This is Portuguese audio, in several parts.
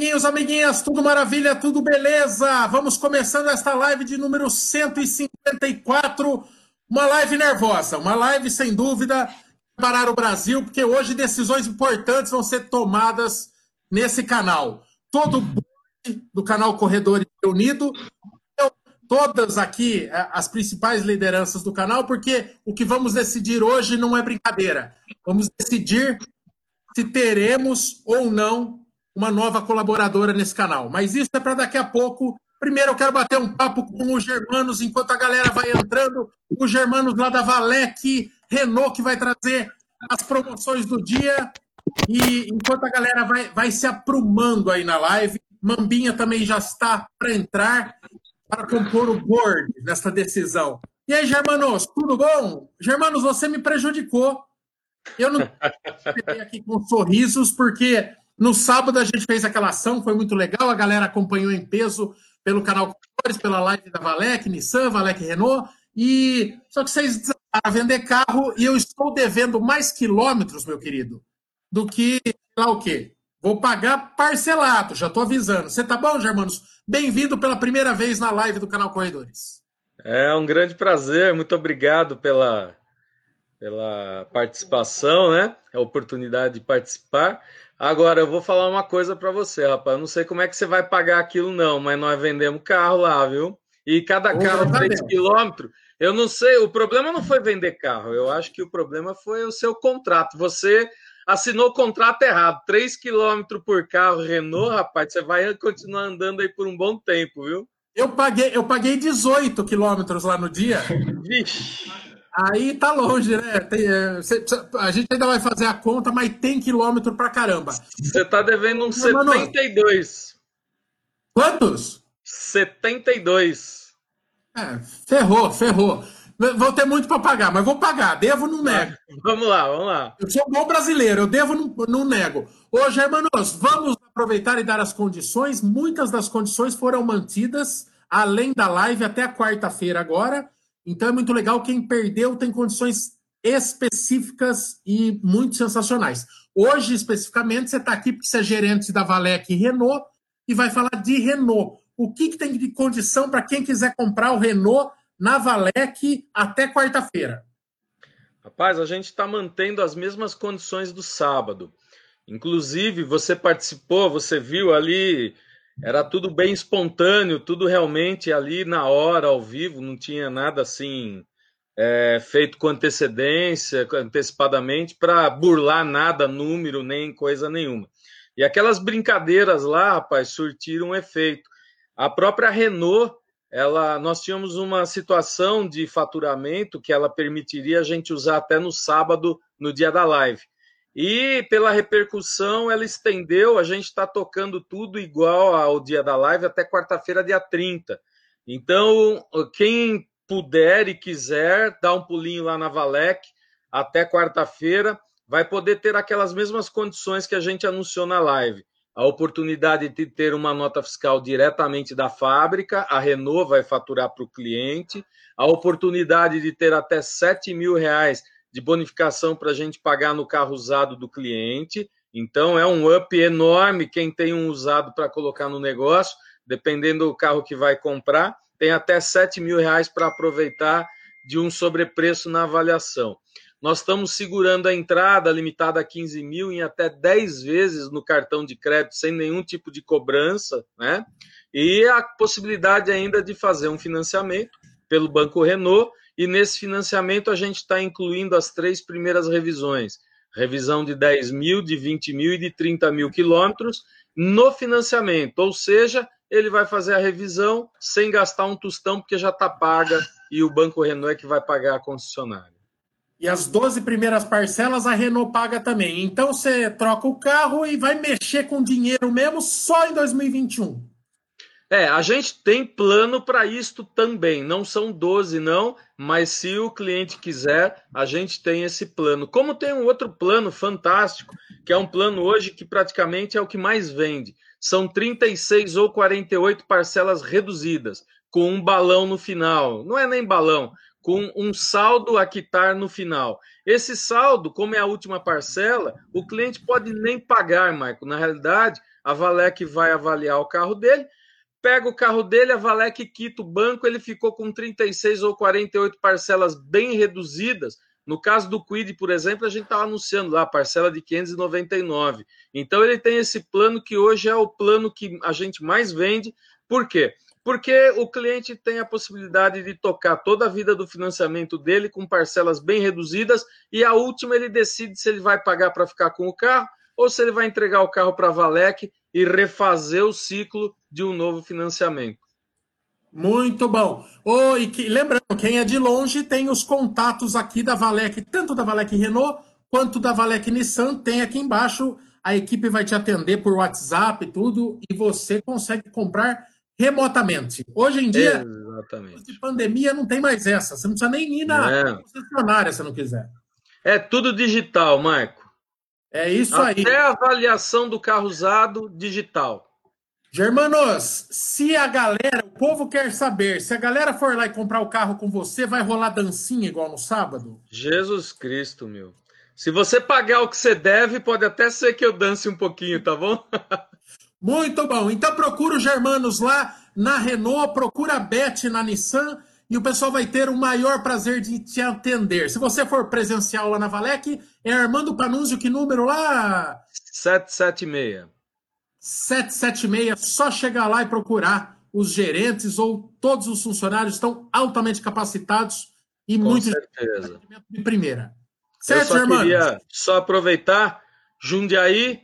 amiguinhos, amiguinhas, tudo maravilha, tudo beleza? Vamos começando esta live de número 154, uma live nervosa, uma live sem dúvida para o Brasil, porque hoje decisões importantes vão ser tomadas nesse canal. Todo do canal Corredores Unido, todas aqui eh, as principais lideranças do canal, porque o que vamos decidir hoje não é brincadeira. Vamos decidir se teremos ou não uma nova colaboradora nesse canal. Mas isso é para daqui a pouco. Primeiro eu quero bater um papo com os Germanos, enquanto a galera vai entrando. Os Germanos lá da Valec, Renault, que vai trazer as promoções do dia. E enquanto a galera vai, vai se aprumando aí na live, Mambinha também já está para entrar para compor o board nessa decisão. E aí, Germanos, tudo bom? Germanos, você me prejudicou. Eu não aqui com sorrisos, porque no sábado a gente fez aquela ação, foi muito legal, a galera acompanhou em peso pelo canal Cores, pela live da Valec, Nissan, Valec Renault, e só que vocês a vender carro e eu estou devendo mais quilômetros, meu querido, do que lá o quê? Vou pagar parcelado, já estou avisando. Você tá bom, Germanos? Bem-vindo pela primeira vez na live do canal Corredores. É um grande prazer, muito obrigado pela, pela participação, né? A oportunidade de participar. Agora, eu vou falar uma coisa para você, rapaz. Eu não sei como é que você vai pagar aquilo, não, mas nós vendemos carro lá, viu? E cada carro 3 quilômetros. Eu não sei, o problema não foi vender carro. Eu acho que o problema foi o seu contrato. Você assinou o contrato errado. 3 quilômetros por carro Renault, rapaz, você vai continuar andando aí por um bom tempo, viu? Eu paguei, eu paguei 18 quilômetros lá no dia. Vixe. Aí tá longe, né? Tem, é, cê, a gente ainda vai fazer a conta, mas tem quilômetro pra caramba. Você tá devendo uns 72. Quantos? 72. É, ferrou, ferrou. Vou ter muito para pagar, mas vou pagar. Devo, não nego. Vamos lá, vamos lá. Eu sou bom brasileiro, eu devo, não, não nego. Ô, Germanos, vamos aproveitar e dar as condições. Muitas das condições foram mantidas, além da live, até a quarta-feira agora. Então é muito legal. Quem perdeu tem condições específicas e muito sensacionais. Hoje, especificamente, você está aqui porque você é gerente da Valec Renault e vai falar de Renault. O que, que tem de condição para quem quiser comprar o Renault na Valec até quarta-feira? Rapaz, a gente está mantendo as mesmas condições do sábado. Inclusive, você participou, você viu ali era tudo bem espontâneo, tudo realmente ali na hora, ao vivo, não tinha nada assim é, feito com antecedência, antecipadamente, para burlar nada, número, nem coisa nenhuma. E aquelas brincadeiras lá, rapaz, surtiram efeito. A própria Renault, ela, nós tínhamos uma situação de faturamento que ela permitiria a gente usar até no sábado, no dia da live. E pela repercussão, ela estendeu. A gente está tocando tudo igual ao dia da live até quarta-feira, dia 30. Então, quem puder e quiser, dá um pulinho lá na Valec até quarta-feira, vai poder ter aquelas mesmas condições que a gente anunciou na live. A oportunidade de ter uma nota fiscal diretamente da fábrica, a Renault vai faturar para o cliente, a oportunidade de ter até 7 mil reais de bonificação para a gente pagar no carro usado do cliente. Então é um up enorme quem tem um usado para colocar no negócio, dependendo do carro que vai comprar, tem até 7 mil reais para aproveitar de um sobrepreço na avaliação. Nós estamos segurando a entrada limitada a 15 mil em até 10 vezes no cartão de crédito, sem nenhum tipo de cobrança, né? E a possibilidade ainda de fazer um financiamento pelo Banco Renault e nesse financiamento a gente está incluindo as três primeiras revisões: revisão de 10 mil, de 20 mil e de 30 mil quilômetros no financiamento. Ou seja, ele vai fazer a revisão sem gastar um tostão, porque já está paga e o Banco Renault é que vai pagar a concessionária. E as 12 primeiras parcelas a Renault paga também. Então você troca o carro e vai mexer com dinheiro mesmo só em 2021. É, a gente tem plano para isto também. Não são 12, não, mas se o cliente quiser, a gente tem esse plano. Como tem um outro plano fantástico, que é um plano hoje que praticamente é o que mais vende. São 36 ou 48 parcelas reduzidas, com um balão no final. Não é nem balão, com um saldo a quitar no final. Esse saldo, como é a última parcela, o cliente pode nem pagar, Marco. Na realidade, a Valec vai avaliar o carro dele, pega o carro dele, a Valec quita o banco, ele ficou com 36 ou 48 parcelas bem reduzidas. No caso do Quid, por exemplo, a gente está anunciando lá a parcela de 599. Então ele tem esse plano que hoje é o plano que a gente mais vende. Por quê? Porque o cliente tem a possibilidade de tocar toda a vida do financiamento dele com parcelas bem reduzidas e a última ele decide se ele vai pagar para ficar com o carro ou se ele vai entregar o carro para a Valec e refazer o ciclo de um novo financiamento. Muito bom. Oh, e que, lembrando, quem é de longe tem os contatos aqui da Valec, tanto da Valec Renault quanto da Valec Nissan, tem aqui embaixo. A equipe vai te atender por WhatsApp e tudo, e você consegue comprar remotamente. Hoje em dia, Exatamente. de pandemia, não tem mais essa. Você não precisa nem ir na é. concessionária se não quiser. É tudo digital, Marco. É isso Até aí. Até a avaliação do carro usado digital. Germanos, se a galera, o povo quer saber, se a galera for lá e comprar o carro com você, vai rolar dancinha igual no sábado? Jesus Cristo, meu. Se você pagar o que você deve, pode até ser que eu dance um pouquinho, tá bom? Muito bom. Então procura os Germanos lá na Renault, procura a Beth na Nissan e o pessoal vai ter o maior prazer de te atender. Se você for presencial lá na Valec, é Armando Panunzio, que número lá? 776. 776, só chegar lá e procurar. Os gerentes ou todos os funcionários estão altamente capacitados e Com muito certeza. de primeira. Certo, Eu só queria só aproveitar, Jundiaí,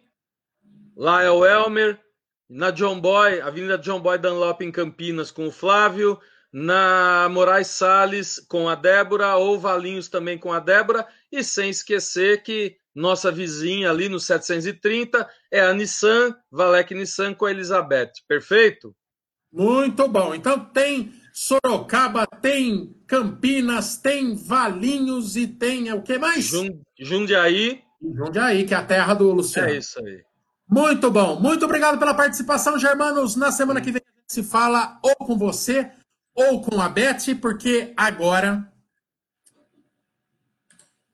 lá é o Elmer, na John Boy, Avenida John Boy Dunlop em Campinas com o Flávio, na Moraes Salles com a Débora, ou Valinhos também com a Débora, e sem esquecer que nossa vizinha ali no 730 é a Nissan, Valec Nissan com a Elizabeth. Perfeito? Muito bom. Então tem Sorocaba, tem Campinas, tem Valinhos e tem o que mais? Jundiaí. Jundiaí, que é a terra do Luciano. É isso aí. Muito bom. Muito obrigado pela participação, Germanos. Na semana que vem se fala ou com você ou com a Beth, porque agora.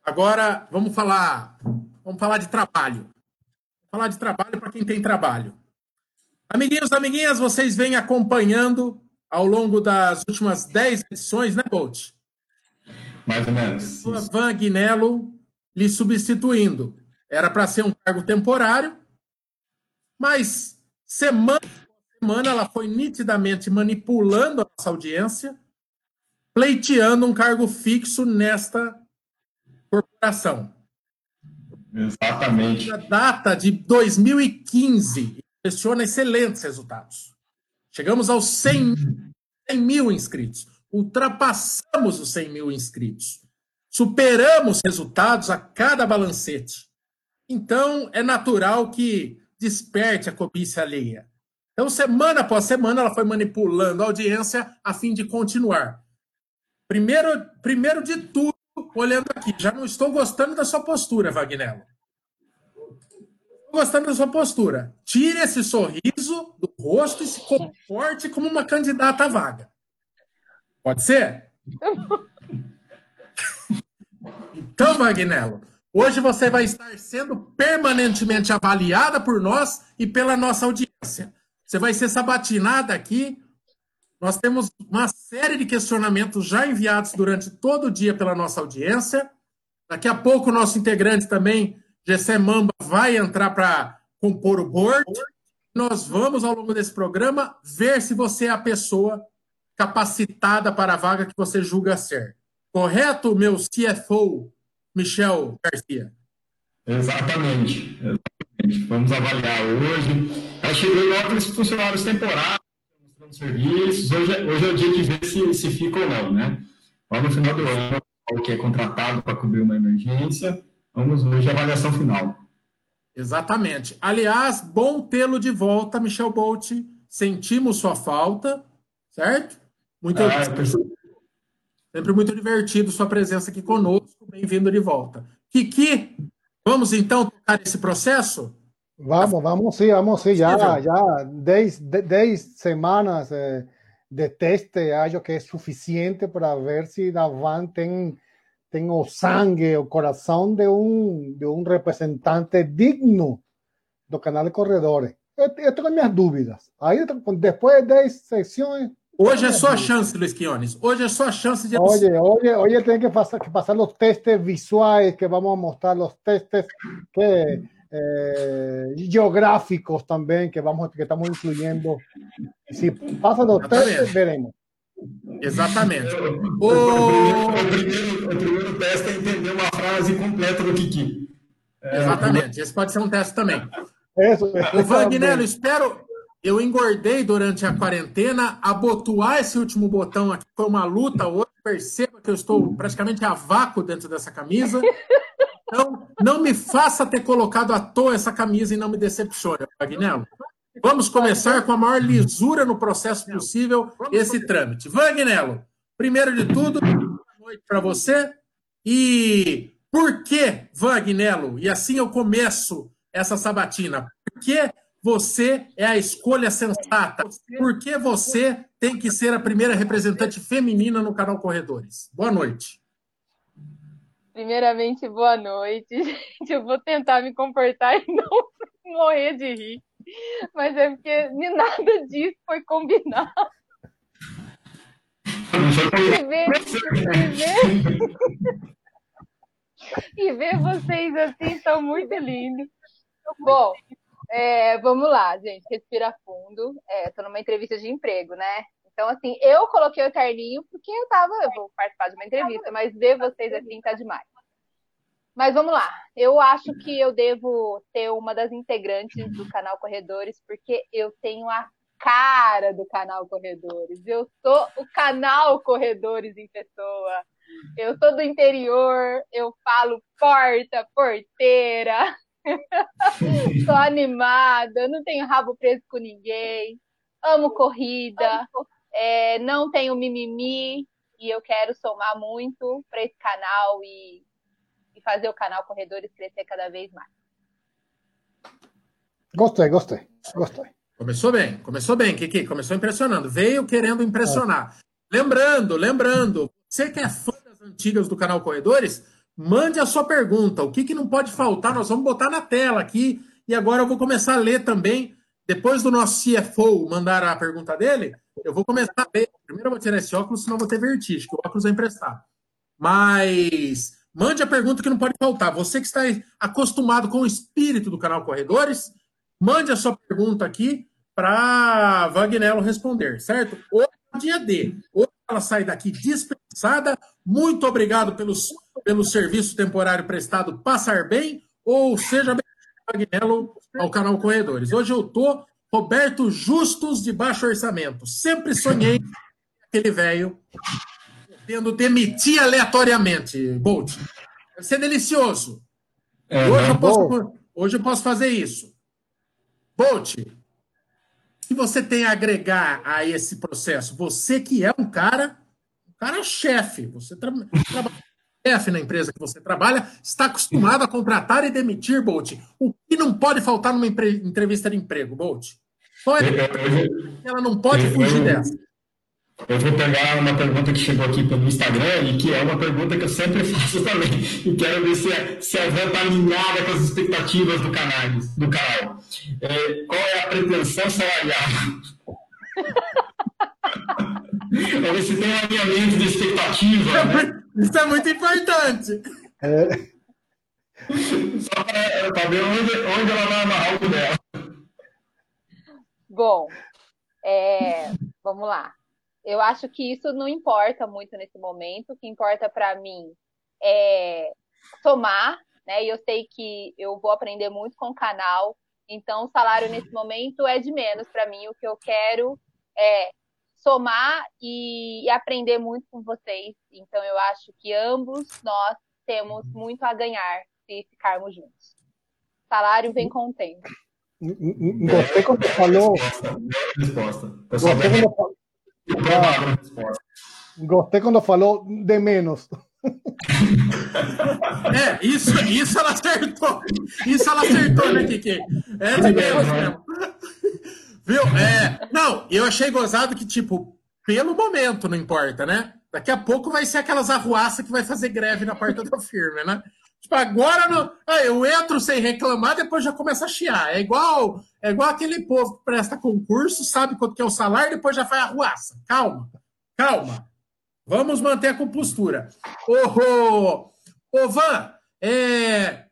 Agora vamos falar. Vamos falar de trabalho. Vamos falar de trabalho para quem tem trabalho. Amiguinhos, amiguinhas, vocês vêm acompanhando ao longo das últimas 10 edições, né, Bolt? Mais ou menos. Van Aguinello lhe substituindo. Era para ser um cargo temporário, mas semana semana ela foi nitidamente manipulando a nossa audiência, pleiteando um cargo fixo nesta corporação. Exatamente. A data de 2015 impressiona excelentes resultados. Chegamos aos 100, 100 mil inscritos. Ultrapassamos os 100 mil inscritos. Superamos resultados a cada balancete. Então, é natural que desperte a cobiça alheia. Então, semana após semana, ela foi manipulando a audiência a fim de continuar. Primeiro, primeiro de tudo, olhando aqui, já não estou gostando da sua postura, Vagnello. Estou gostando da sua postura. Tire esse sorriso do rosto e se comporte como uma candidata à vaga. Pode ser? então, Vagnello, Hoje você vai estar sendo permanentemente avaliada por nós e pela nossa audiência. Você vai ser sabatinada aqui. Nós temos uma série de questionamentos já enviados durante todo o dia pela nossa audiência. Daqui a pouco o nosso integrante também, Gessé Mamba, vai entrar para compor o board. Nós vamos, ao longo desse programa, ver se você é a pessoa capacitada para a vaga que você julga ser. Correto, meu CFO Michel Garcia. Exatamente. Exatamente. Vamos avaliar hoje. Acho que outros funcionários temporários mostrando serviços. Hoje, é, hoje é o dia de ver se, se fica ou não, né? Lá no final do ano, o que é contratado para cobrir uma emergência. Vamos hoje a avaliação final. Exatamente. Aliás, bom tê-lo de volta, Michel Bolt. Sentimos sua falta, certo? Muito é, Sempre muito divertido sua presença aqui conosco. Bem-vindo de volta. Kiki, vamos então tocar esse processo? Vamos, vamos sim, vamos sim. Já, já dez, dez semanas eh, de teste, acho que é suficiente para ver se a van tem, o sangue, o coração de um, de um representante digno do canal de corredores. Eu, eu tenho minhas dúvidas. Aí, depois de 10 sessões. Hoje é sua chance, Luiz Quiones. Hoje é sua chance de. Hoje, hoje, hoje tem que passar, que passar os testes visuais, que vamos mostrar os testes que eh, geográficos também que vamos que estamos incluyendo. Se passa dos testes, veremos. Exatamente. O, o, primeiro, o primeiro teste é entender uma frase completa do Kiki. É, Exatamente. Esse pode ser um teste também. Isso, o Vagnello, espero. Eu engordei durante a quarentena. Abotoar esse último botão aqui foi uma luta hoje. Perceba que eu estou praticamente a vácuo dentro dessa camisa. Então, não me faça ter colocado à toa essa camisa e não me decepcione, Vagnello. Vamos começar com a maior lisura no processo possível esse trâmite. Vagnello, primeiro de tudo, boa noite para você. E por que, Vagnello, e assim eu começo essa sabatina, por que você é a escolha sensata? Por que você tem que ser a primeira representante feminina no canal Corredores? Boa noite. Primeiramente, boa noite. Gente, eu vou tentar me comportar e não morrer de rir. Mas é porque nada disso foi combinado. E ver, e ver, e ver vocês assim são muito lindos. Bom, é, vamos lá, gente. Respira fundo. Estou é, numa entrevista de emprego, né? Então, assim, eu coloquei o terninho porque eu tava, eu vou participar de uma entrevista, mas ver vocês assim tá demais. Mas vamos lá. Eu acho que eu devo ter uma das integrantes do canal Corredores, porque eu tenho a cara do canal Corredores. Eu sou o canal Corredores em pessoa. Eu sou do interior, eu falo porta, porteira. sou animada, não tenho rabo preso com ninguém. Amo corrida é, não tenho mimimi e eu quero somar muito para esse canal e, e fazer o canal Corredores crescer cada vez mais. Gostei, gostei, gostei. Começou bem, começou bem, Kiki, começou impressionando. Veio querendo impressionar. É. Lembrando, lembrando, você que é fã das antigas do canal Corredores, mande a sua pergunta. O que, que não pode faltar? Nós vamos botar na tela aqui. E agora eu vou começar a ler também. Depois do nosso CFO mandar a pergunta dele, eu vou começar a. Primeiro eu vou tirar esse óculos, senão eu vou ter vertigem, que o óculos é emprestado. Mas mande a pergunta que não pode faltar. Você que está acostumado com o espírito do canal Corredores, mande a sua pergunta aqui para Vagnello responder, certo? Hoje é dia D. Hoje ela sai daqui dispensada. Muito obrigado pelos, pelo serviço temporário prestado. Passar bem ou seja bem Vagnello ao canal Corredores. Hoje eu tô Roberto Justus de baixo orçamento. Sempre sonhei aquele velho tendo demitir aleatoriamente. Bolt, vai ser delicioso. É, hoje, eu posso, hoje eu posso fazer isso. Bolt, o que você tem a agregar a esse processo? Você que é um cara, um cara chefe, você tra trabalha chefe na empresa que você trabalha, está acostumado a contratar e demitir, Bolt. O que não pode faltar numa entrevista de emprego, Bolt? Pode. Ela não pode fugir dessa. Eu vou pegar uma pergunta que chegou aqui pelo Instagram e que é uma pergunta que eu sempre faço também. E quero ver se a, se a Van está alinhada com as expectativas do canal. Do canal. É, qual é a pretensão salarial? Para ver se tem um alinhamento de expectativa. Né? Isso é muito importante. É. Só para ver onde, onde ela vai amarrar o dela. Bom, é, vamos lá. Eu acho que isso não importa muito nesse momento. O que importa para mim é somar, né? E eu sei que eu vou aprender muito com o canal. Então, o salário nesse momento é de menos para mim. O que eu quero é somar e, e aprender muito com vocês. Então, eu acho que ambos nós temos muito a ganhar se ficarmos juntos. Salário vem com o tempo. Gostei quando falou. Gostei quando falou. Gostei quando falou de menos. É, isso, isso ela acertou. Isso ela acertou, né, Kiki? É de menos mesmo. Viu? É, não, eu achei gozado que, tipo, pelo momento, não importa, né? Daqui a pouco vai ser aquelas arruaças que vai fazer greve na porta da firma, né? Tipo, agora não... ah, eu entro sem reclamar, depois já começa a chiar. É igual, é igual aquele povo que presta concurso, sabe quanto que é o salário, depois já faz arruaça. Calma, calma. Vamos manter a compostura. Ô Van, é,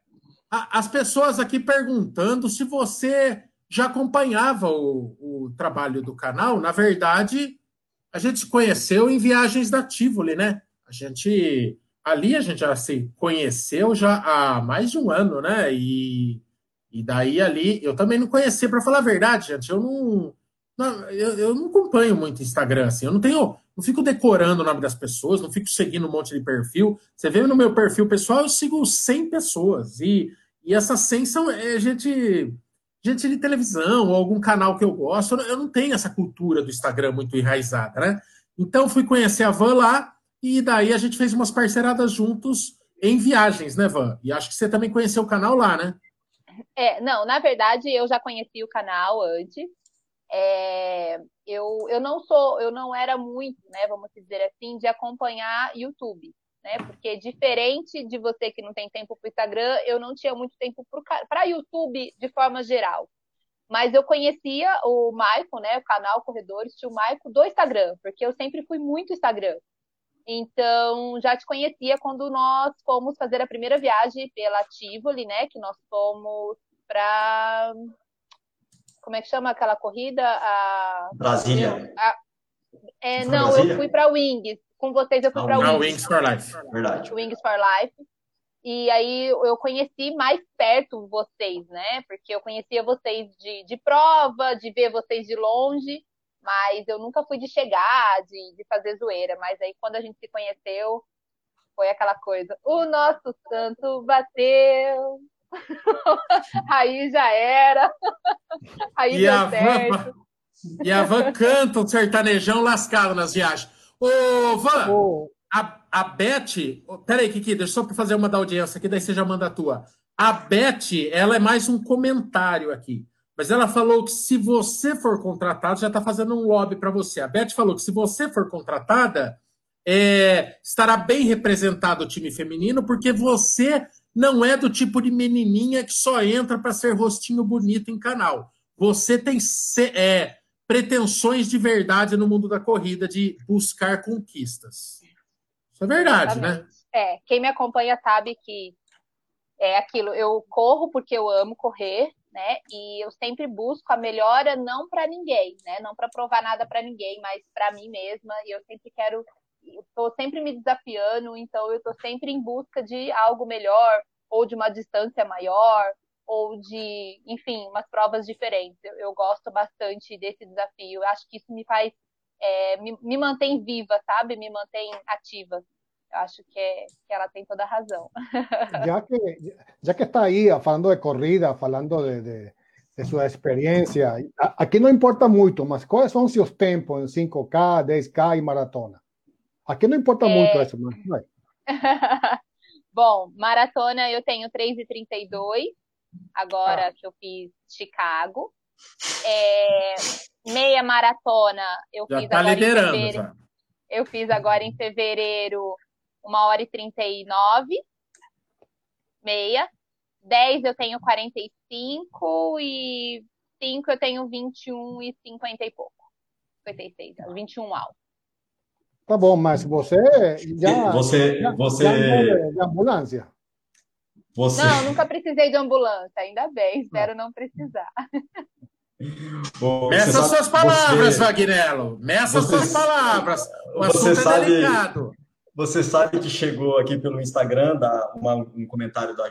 as pessoas aqui perguntando se você já acompanhava o, o trabalho do canal. Na verdade, a gente se conheceu em viagens da Tivoli, né? A gente ali a gente já se conheceu já há mais de um ano, né? E, e daí ali eu também não conhecia, para falar a verdade, gente. Eu não, não eu, eu, não acompanho muito Instagram assim. Eu não tenho, não fico decorando o nome das pessoas, não fico seguindo um monte de perfil. Você vê no meu perfil pessoal, eu sigo 100 pessoas e, e essas 100 são é, gente gente de televisão ou algum canal que eu gosto. Eu não tenho essa cultura do Instagram muito enraizada, né? Então fui conhecer a Van lá e daí a gente fez umas parceiradas juntos em viagens, né, Van? E acho que você também conheceu o canal lá, né? É, não, na verdade eu já conheci o canal antes. É, eu, eu não sou, eu não era muito, né, vamos dizer assim, de acompanhar YouTube né? Porque diferente de você que não tem tempo para o Instagram, eu não tinha muito tempo para YouTube de forma geral. Mas eu conhecia o Maico, né? O canal Corredores, o Maico do Instagram, porque eu sempre fui muito Instagram. Então, já te conhecia quando nós fomos fazer a primeira viagem pela Tivoli, né? Que nós fomos para. Como é que chama aquela corrida? A... Brasília. A... É, não, Brasília? eu fui para Wings com vocês eu fui para o Wings for Life. Verdade. Wings for Life. E aí eu conheci mais perto vocês, né? Porque eu conhecia vocês de, de prova, de ver vocês de longe, mas eu nunca fui de chegar, de, de fazer zoeira. Mas aí quando a gente se conheceu, foi aquela coisa. O nosso santo bateu. aí já era. Aí e deu certo. Van, e a Van canta o sertanejão lascado nas viagens. Ô, Van, oh. a, a Beth. Peraí, Kiki, deixa eu só fazer uma da audiência aqui, daí você já manda a tua. A Beth, ela é mais um comentário aqui. Mas ela falou que se você for contratado, já está fazendo um lobby para você. A Beth falou que se você for contratada, é, estará bem representado o time feminino, porque você não é do tipo de menininha que só entra para ser rostinho bonito em canal. Você tem é, pretensões de verdade no mundo da corrida, de buscar conquistas. Isso é verdade, né? Exatamente. né? É, quem me acompanha sabe que é aquilo, eu corro porque eu amo correr, né? E eu sempre busco a melhora não para ninguém, né? Não para provar nada para ninguém, mas para mim mesma. E eu sempre quero, estou sempre me desafiando, então eu estou sempre em busca de algo melhor ou de uma distância maior ou de, enfim, umas provas diferentes. Eu, eu gosto bastante desse desafio. Eu acho que isso me faz, é, me, me, mantém viva, sabe? Me mantém ativa. Eu acho que, é, que ela tem toda a razão. Já que, já que está aí falando de corrida, falando de, de, de sua experiência, aqui não importa muito, mas quais são seus tempos em 5K, 10K e maratona? Aqui não importa é... muito isso, mas... Bom, maratona eu tenho 3,32 agora ah. que eu fiz Chicago. É, meia maratona eu já fiz tá agora liderando, em fevereiro. Já. Eu fiz agora em fevereiro uma hora e trinta e nove. Meia. 10 eu tenho 45 e 5 eu tenho 21 e 50 e pouco. 56, 21 alto. Tá bom, mas você já. Você. Já, você... Já de ambulância. Você... Não, nunca precisei de ambulância, ainda bem, espero não precisar. Meça suas palavras, você... Vagnello. Meça você... suas palavras. O você é sabe... é delicado. Você sabe que chegou aqui pelo Instagram da, uma, um comentário da,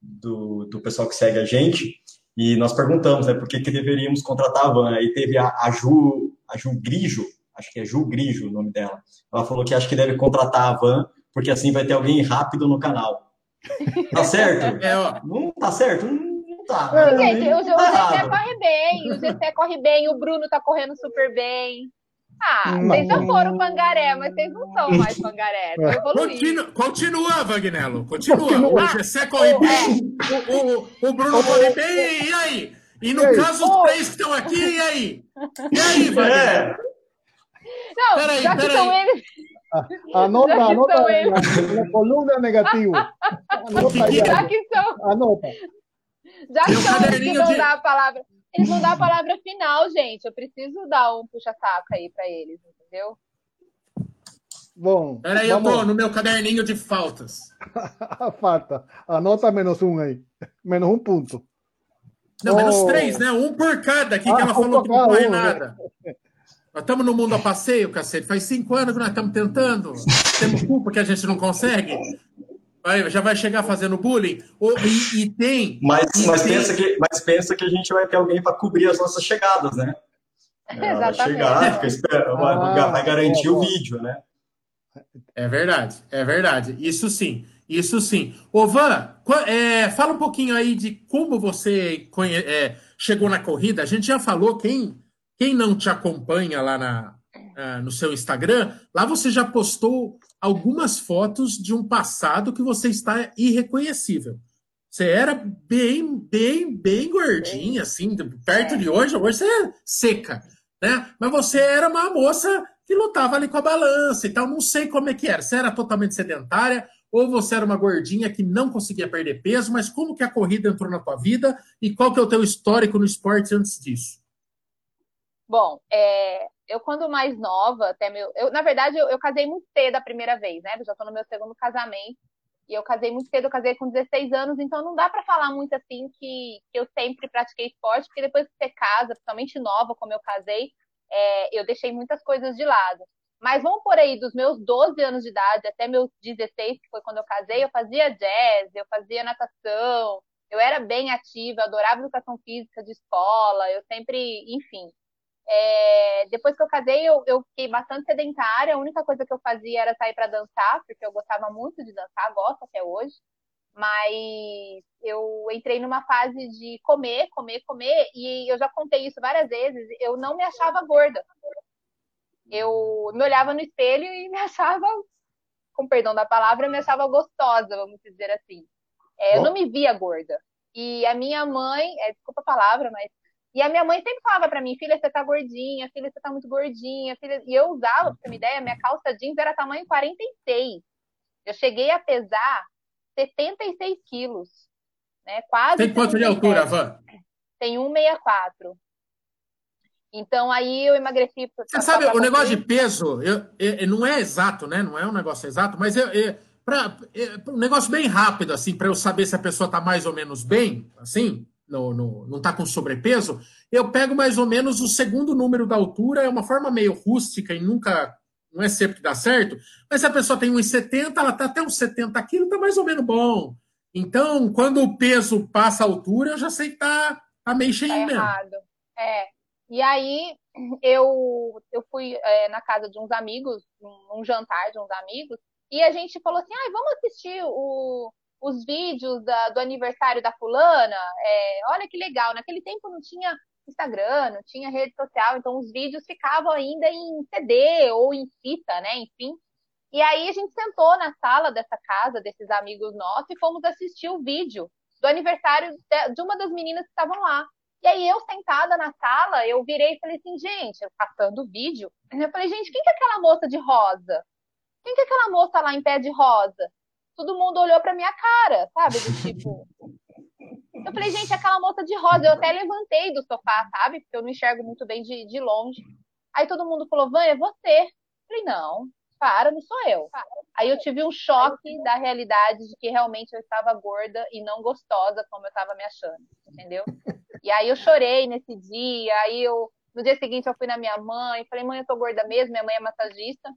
do, do pessoal que segue a gente e nós perguntamos né, por que, que deveríamos contratar a van. Aí teve a, a, Ju, a Ju Grijo, acho que é Ju Grijo o nome dela. Ela falou que acha que deve contratar a van porque assim vai ter alguém rápido no canal. Tá certo? É, ó. Não tá certo? Não, tá. Gente, o, o tá GC corre bem, o GC corre bem, o Bruno tá correndo super bem. Ah, vocês já foram pangaré, mas vocês não são mais pangaré. Continua, continua, Vagnello. Continua. continua. O GC corre bem, é. o, o, o, Bruno corre bem, e aí? E no caso, os três que estão aqui, e aí? E aí, Vagnello? Não, Peraí, já peraí. são eles. Anota, Já que anota são na, eles. na coluna negativo. Anota. Já que são, Anota. já que são eles que vão de- dar a palavra. Eles vão dar a palavra final, gente. Eu preciso dar um puxa-saco aí pra eles, entendeu? Bom, Peraí, eu tô vamos. no meu caderninho de faltas. Falta. Anota menos um aí. Menos um ponto. Não, menos Oh. três, né? Um por cada aqui, Ah, que ela um falou que não corre um, né? nada. Nós estamos no mundo a passeio, cacete. Faz cinco anos que nós estamos tentando. Temos culpa que a gente não consegue. Vai- já vai chegar fazendo bullying. Ô, e, e tem. Mas, e mas, tem- pensa que, mas pensa que a gente vai ter alguém para cobrir as nossas chegadas, né? Ela vai chegar, fica esperando, vai, Ah, vai garantir boa, o vídeo, né? É verdade, é verdade. Isso sim, isso sim. Ô, Van, é, fala um pouquinho aí de como você conhe- é, chegou na corrida. A gente já falou, quem, quem não te acompanha lá na, ah, no seu Instagram, lá você já postou algumas fotos de um passado que você está irreconhecível. Você era bem, bem, bem gordinha, assim, perto de hoje, hoje você é seca, né? Mas você era uma moça que lutava ali com a balança e tal, não sei como é que era. Você era totalmente sedentária ou você era uma gordinha que não conseguia perder peso, mas como que a corrida entrou na tua vida e qual que é o teu histórico no esporte antes disso? Bom, é, eu quando mais nova, até meu. Eu, na verdade, eu, eu casei muito cedo a primeira vez, né? Eu já tô no meu segundo casamento. E eu casei muito cedo, eu casei com 16 anos, então não dá pra falar muito assim que, que eu sempre pratiquei esporte, porque depois que você casa, principalmente nova, como eu casei, é, eu deixei muitas coisas de lado. Mas vamos por aí, dos meus 12 anos de idade até meus 16, que foi quando eu casei, eu fazia jazz, eu fazia natação, eu era bem ativa, eu adorava educação física de escola, eu sempre, enfim. É, depois que eu casei, eu, eu fiquei bastante sedentária. A única coisa que eu fazia era sair para dançar, porque eu gostava muito de dançar, gosto até hoje. Mas eu entrei numa fase de comer, comer, comer, e eu já contei isso várias vezes. Eu não me achava gorda. Eu me olhava no espelho e me achava, com perdão da palavra, me achava gostosa, vamos dizer assim. É, eu não me via gorda. E a minha mãe, é, desculpa a palavra, mas e a minha mãe sempre falava pra mim, filha, você tá gordinha, filha, você tá muito gordinha, filha. E eu usava, pra ter uma ideia, minha calça jeans era tamanho 46. Eu cheguei a pesar 76 quilos, né? Quase. Tem quanto de 77. altura, Van? Tem 1,64. Então aí eu emagreci. Você sabe, o negócio de peso eu- eu- não é exato, né? Não é um negócio exato, mas eu, eu- pra- um negócio bem rápido, assim, para eu saber se a pessoa está mais ou menos bem, assim, no- não está com sobrepeso, eu pego mais ou menos o segundo número da altura, é uma forma meio rústica e nunca. Não é sempre que dá certo, mas se a pessoa tem 1,70, ela está até uns 70 quilos, está mais ou menos bom. Então, quando o peso passa a altura, eu já sei que tá, tá meio Tá cheinho mesmo. errado. É. E aí eu, eu fui é, na casa de uns amigos, num, num jantar de uns amigos, e a gente falou assim: ah, vamos assistir o- os vídeos da- do aniversário da fulana. É, olha que legal. Naquele tempo não tinha Instagram, não tinha rede social, então os vídeos ficavam ainda em CD ou em fita, né? Enfim. E aí a gente sentou na sala dessa casa, desses amigos nossos, e fomos assistir o vídeo do aniversário de, uma das meninas que estavam lá. E aí eu sentada na sala, eu virei e falei assim, gente, eu passando o vídeo, eu falei, gente, quem que é aquela moça de rosa? Quem que é aquela moça lá em pé de rosa? Todo mundo olhou pra minha cara, sabe? Do tipo. Eu falei, gente, aquela moça de rosa. Eu até levantei do sofá, sabe? Porque eu não enxergo muito bem de, de longe. Aí todo mundo falou, Van, é você. Eu falei, não, para, não sou eu. Aí eu tive um choque da realidade de que realmente eu estava gorda e não gostosa como eu estava me achando, entendeu? E aí eu chorei nesse dia, aí eu no dia seguinte eu fui na minha mãe, falei, mãe, eu tô gorda mesmo, minha mãe é massagista,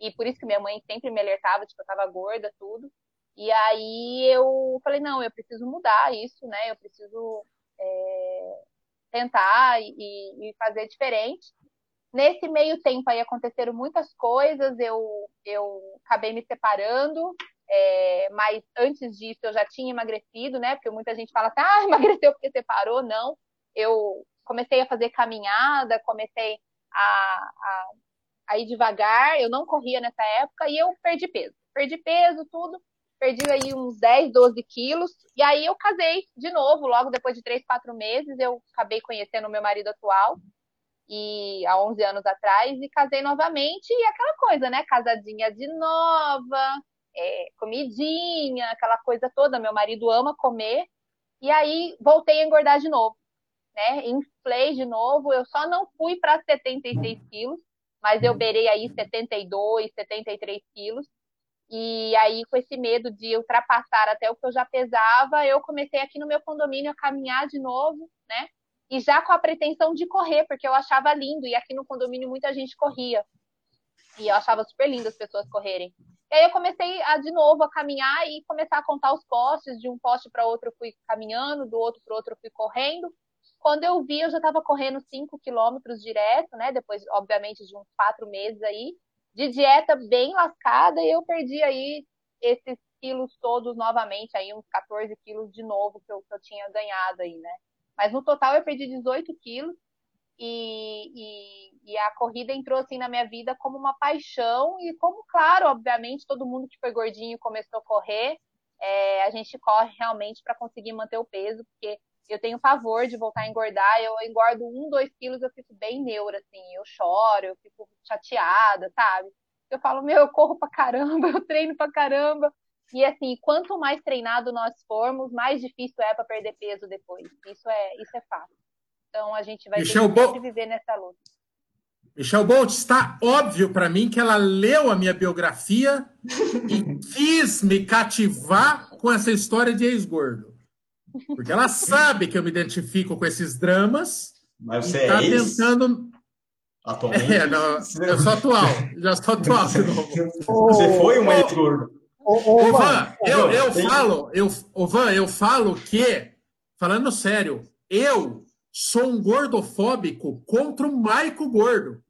e por isso que minha mãe sempre me alertava de que eu tava gorda, tudo. E aí eu falei, não, eu preciso mudar isso, né? Eu preciso é, tentar e, e fazer diferente. Nesse meio tempo aí aconteceram muitas coisas, eu, eu acabei me separando, é, mas antes disso eu já tinha emagrecido, né? Porque muita gente fala assim, ah, emagreceu porque separou. Não, eu comecei a fazer caminhada, comecei a, a, a ir devagar, eu não corria nessa época e eu perdi peso. Perdi peso, tudo, perdi aí uns 10, 12 quilos, e aí eu casei de novo, logo depois de 3, 4 meses, eu acabei conhecendo o meu marido atual, e há 11 anos atrás e casei novamente e aquela coisa, né? Casadinha de nova, é, comidinha, aquela coisa toda. Meu marido ama comer e aí voltei a engordar de novo, né? Inflei de novo. Eu só não fui para 76 quilos, mas eu beirei aí 72, 73 quilos. E aí, com esse medo de ultrapassar até o que eu já pesava, eu comecei aqui no meu condomínio a caminhar de novo, né? E já com a pretensão de correr, porque eu achava lindo. E aqui no condomínio muita gente corria. E eu achava super lindo as pessoas correrem. E aí eu comecei a, de novo, a caminhar e começar a contar os postes. De um poste para outro eu fui caminhando, do outro para outro eu fui correndo. Quando eu vi, eu já estava correndo 5 quilômetros direto, né? Depois, obviamente, de uns quatro meses aí de dieta bem lascada e eu perdi aí esses quilos todos novamente, aí uns 14 quilos de novo que eu, que eu tinha ganhado aí, né? Mas no total eu perdi 18 quilos e, e, e, a corrida entrou assim na minha vida como uma paixão e como, claro, obviamente, todo mundo que foi gordinho começou a correr, é, a gente corre realmente para conseguir manter o peso, porque eu tenho pavor de voltar a engordar. Eu engordo um, dois quilos, eu fico bem neura, assim. Eu choro, eu fico chateada, sabe? Eu falo, meu, eu corro pra caramba, eu treino pra caramba. E assim, quanto mais treinado nós formos, mais difícil é para perder peso depois. Isso é, isso é fato. Então a gente vai Michel ter que viver nessa luta. Michel Bolt, está óbvio para mim que ela leu a minha biografia e quis me cativar com essa história de ex-gordo. Porque ela sabe que eu me identifico com esses dramas. Mas você tá é tentando. Atualmente? É, não, eu sou atual. Já sou atual de novo. Você foi um ex-gordo. Ô, Van, eu, eu falo, eu, ô, Van, eu falo que, falando sério, eu sou um gordofóbico contra o Maico Gordo.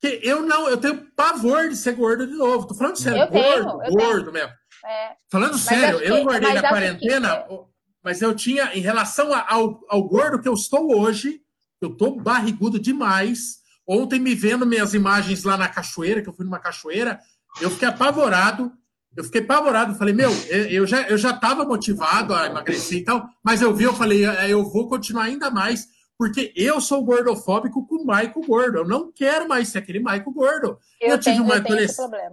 Que eu não, eu tenho pavor de ser gordo de novo. Tô falando sério, eu gordo, tenho, gordo tenho. mesmo. É. Falando sério, eu engordei na quarentena. Que mas eu tinha, em relação ao, ao gordo que eu estou hoje, eu tô barrigudo demais. Ontem, me vendo minhas imagens lá na cachoeira, que eu fui numa cachoeira, eu fiquei apavorado. Eu fiquei apavorado. Falei, meu, eu já eu já estava motivado a emagrecer e tal, mas eu vi, eu falei, é, eu vou continuar ainda mais porque eu sou gordofóbico com o Maico gordo. Eu não quero mais ser aquele Maico gordo. Eu, eu tive uma,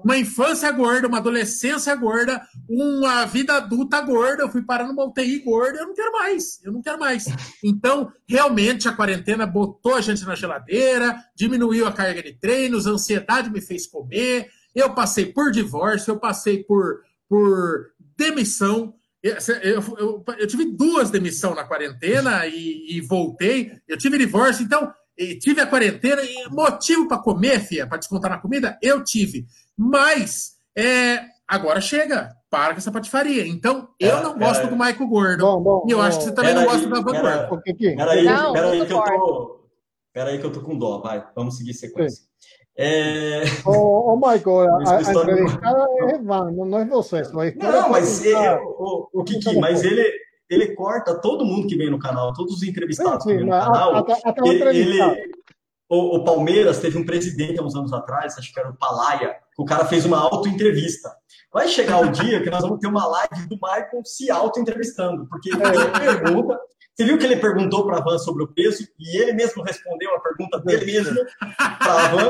uma infância gorda, uma adolescência gorda, uma vida adulta gorda. Eu fui parar numa UTI gorda. Eu não quero mais. Eu não quero mais. Então, realmente, a quarentena botou a gente na geladeira, diminuiu a carga de treinos, a ansiedade me fez comer. Eu passei por divórcio, eu passei por, por demissão. Eu, eu, eu, tive duas demissões na quarentena e, e, voltei. Eu tive divórcio, então tive a quarentena e motivo para comer, fia, para descontar na comida, eu tive. Mas é, agora chega, para com essa patifaria. Então, eu não gosto do Michael Gordo. Bom, bom, e eu bom, acho que você também não gosta da Van Gordo. Peraí, peraí que eu tô. Peraí que eu tô com dó, vai. Vamos seguir sequência. Sim. É... Ô, ô Michael, a, a entrevistada é Van, não é você. Não, mas ele, o, o Kiki, mas ele, ele corta todo mundo que vem no canal, todos os entrevistados sim, sim, que vem no canal. Até, até ele, ele, o, o, Palmeiras teve um presidente há uns anos atrás, acho que era o Palaia, que o cara fez uma auto-entrevista. Vai chegar o dia que nós vamos ter uma live do Michael se auto-entrevistando, porque ele pergunta, você viu que ele perguntou para a Van sobre o peso e ele mesmo respondeu a pergunta dele mesmo para a Van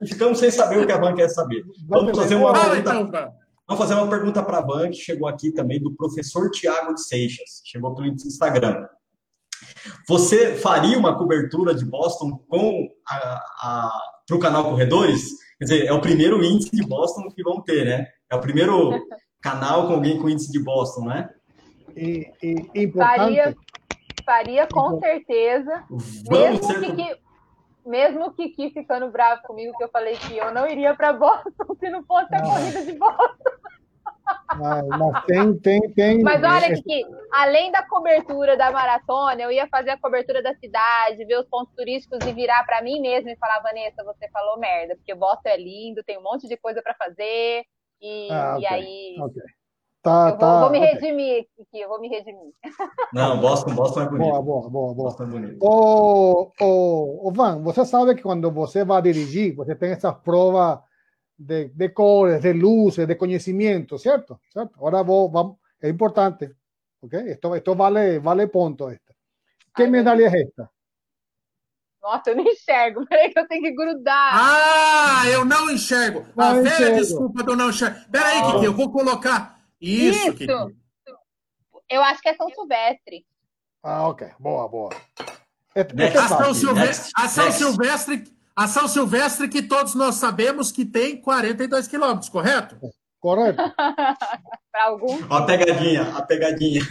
e, ficamos sem saber o que a Van quer saber. Vamos fazer uma pergunta. Vamos fazer uma pergunta para a Van, que chegou aqui também, do professor Tiago de Seixas. Chegou pelo Instagram. Você faria uma cobertura de Boston com para o canal Corredores? Quer dizer, é o primeiro índice de Boston que vão ter, né? É o primeiro canal com alguém com índice de Boston, né? E, e importante. Faria, faria com certeza. Vamos mesmo que, que, mesmo que Kiki ficando bravo comigo, que eu falei que eu não iria para Boston se não fosse a ah. corrida de Boston. Mas, mas, tem, tem, tem. Mas olha que, além da cobertura da maratona, eu ia fazer a cobertura da cidade, ver os pontos turísticos e virar para mim mesmo e falar, Vanessa, você falou merda, porque Boston é lindo, tem um monte de coisa para fazer. E, ah, okay, e aí. Okay. Tá, eu tá, vou, vou me redimir aqui, eu vou me redimir. Não, Boston, Boston é bonito. Boa, boa, boa. boa. Boston é bonito. O, o, o Van, você sabe que quando você vai dirigir, você tem essas provas de, de cores, de luzes, de conhecimento, certo? certo? Agora vou, vamos, é importante, ok? Esto, esto vale, vale ponto. Esta. ¿Qué Ay, medalla es esta? Nossa, eu não enxergo. Peraí que eu tenho que grudar. Ah, eu não enxergo. Não a velha enxergo. desculpa do não enxergo. Peraí, Não. Kiki, eu vou colocar. Isso, Isso. Kiki. Eu acho que é São Silvestre. Ah, ok. Boa, boa. É Ação, fácil. Silve... Next, Ação next. Silvestre. Ação Silvestre que todos nós sabemos que tem 42 quilômetros, correto? Correto. Para algum. Ó, a pegadinha, a pegadinha.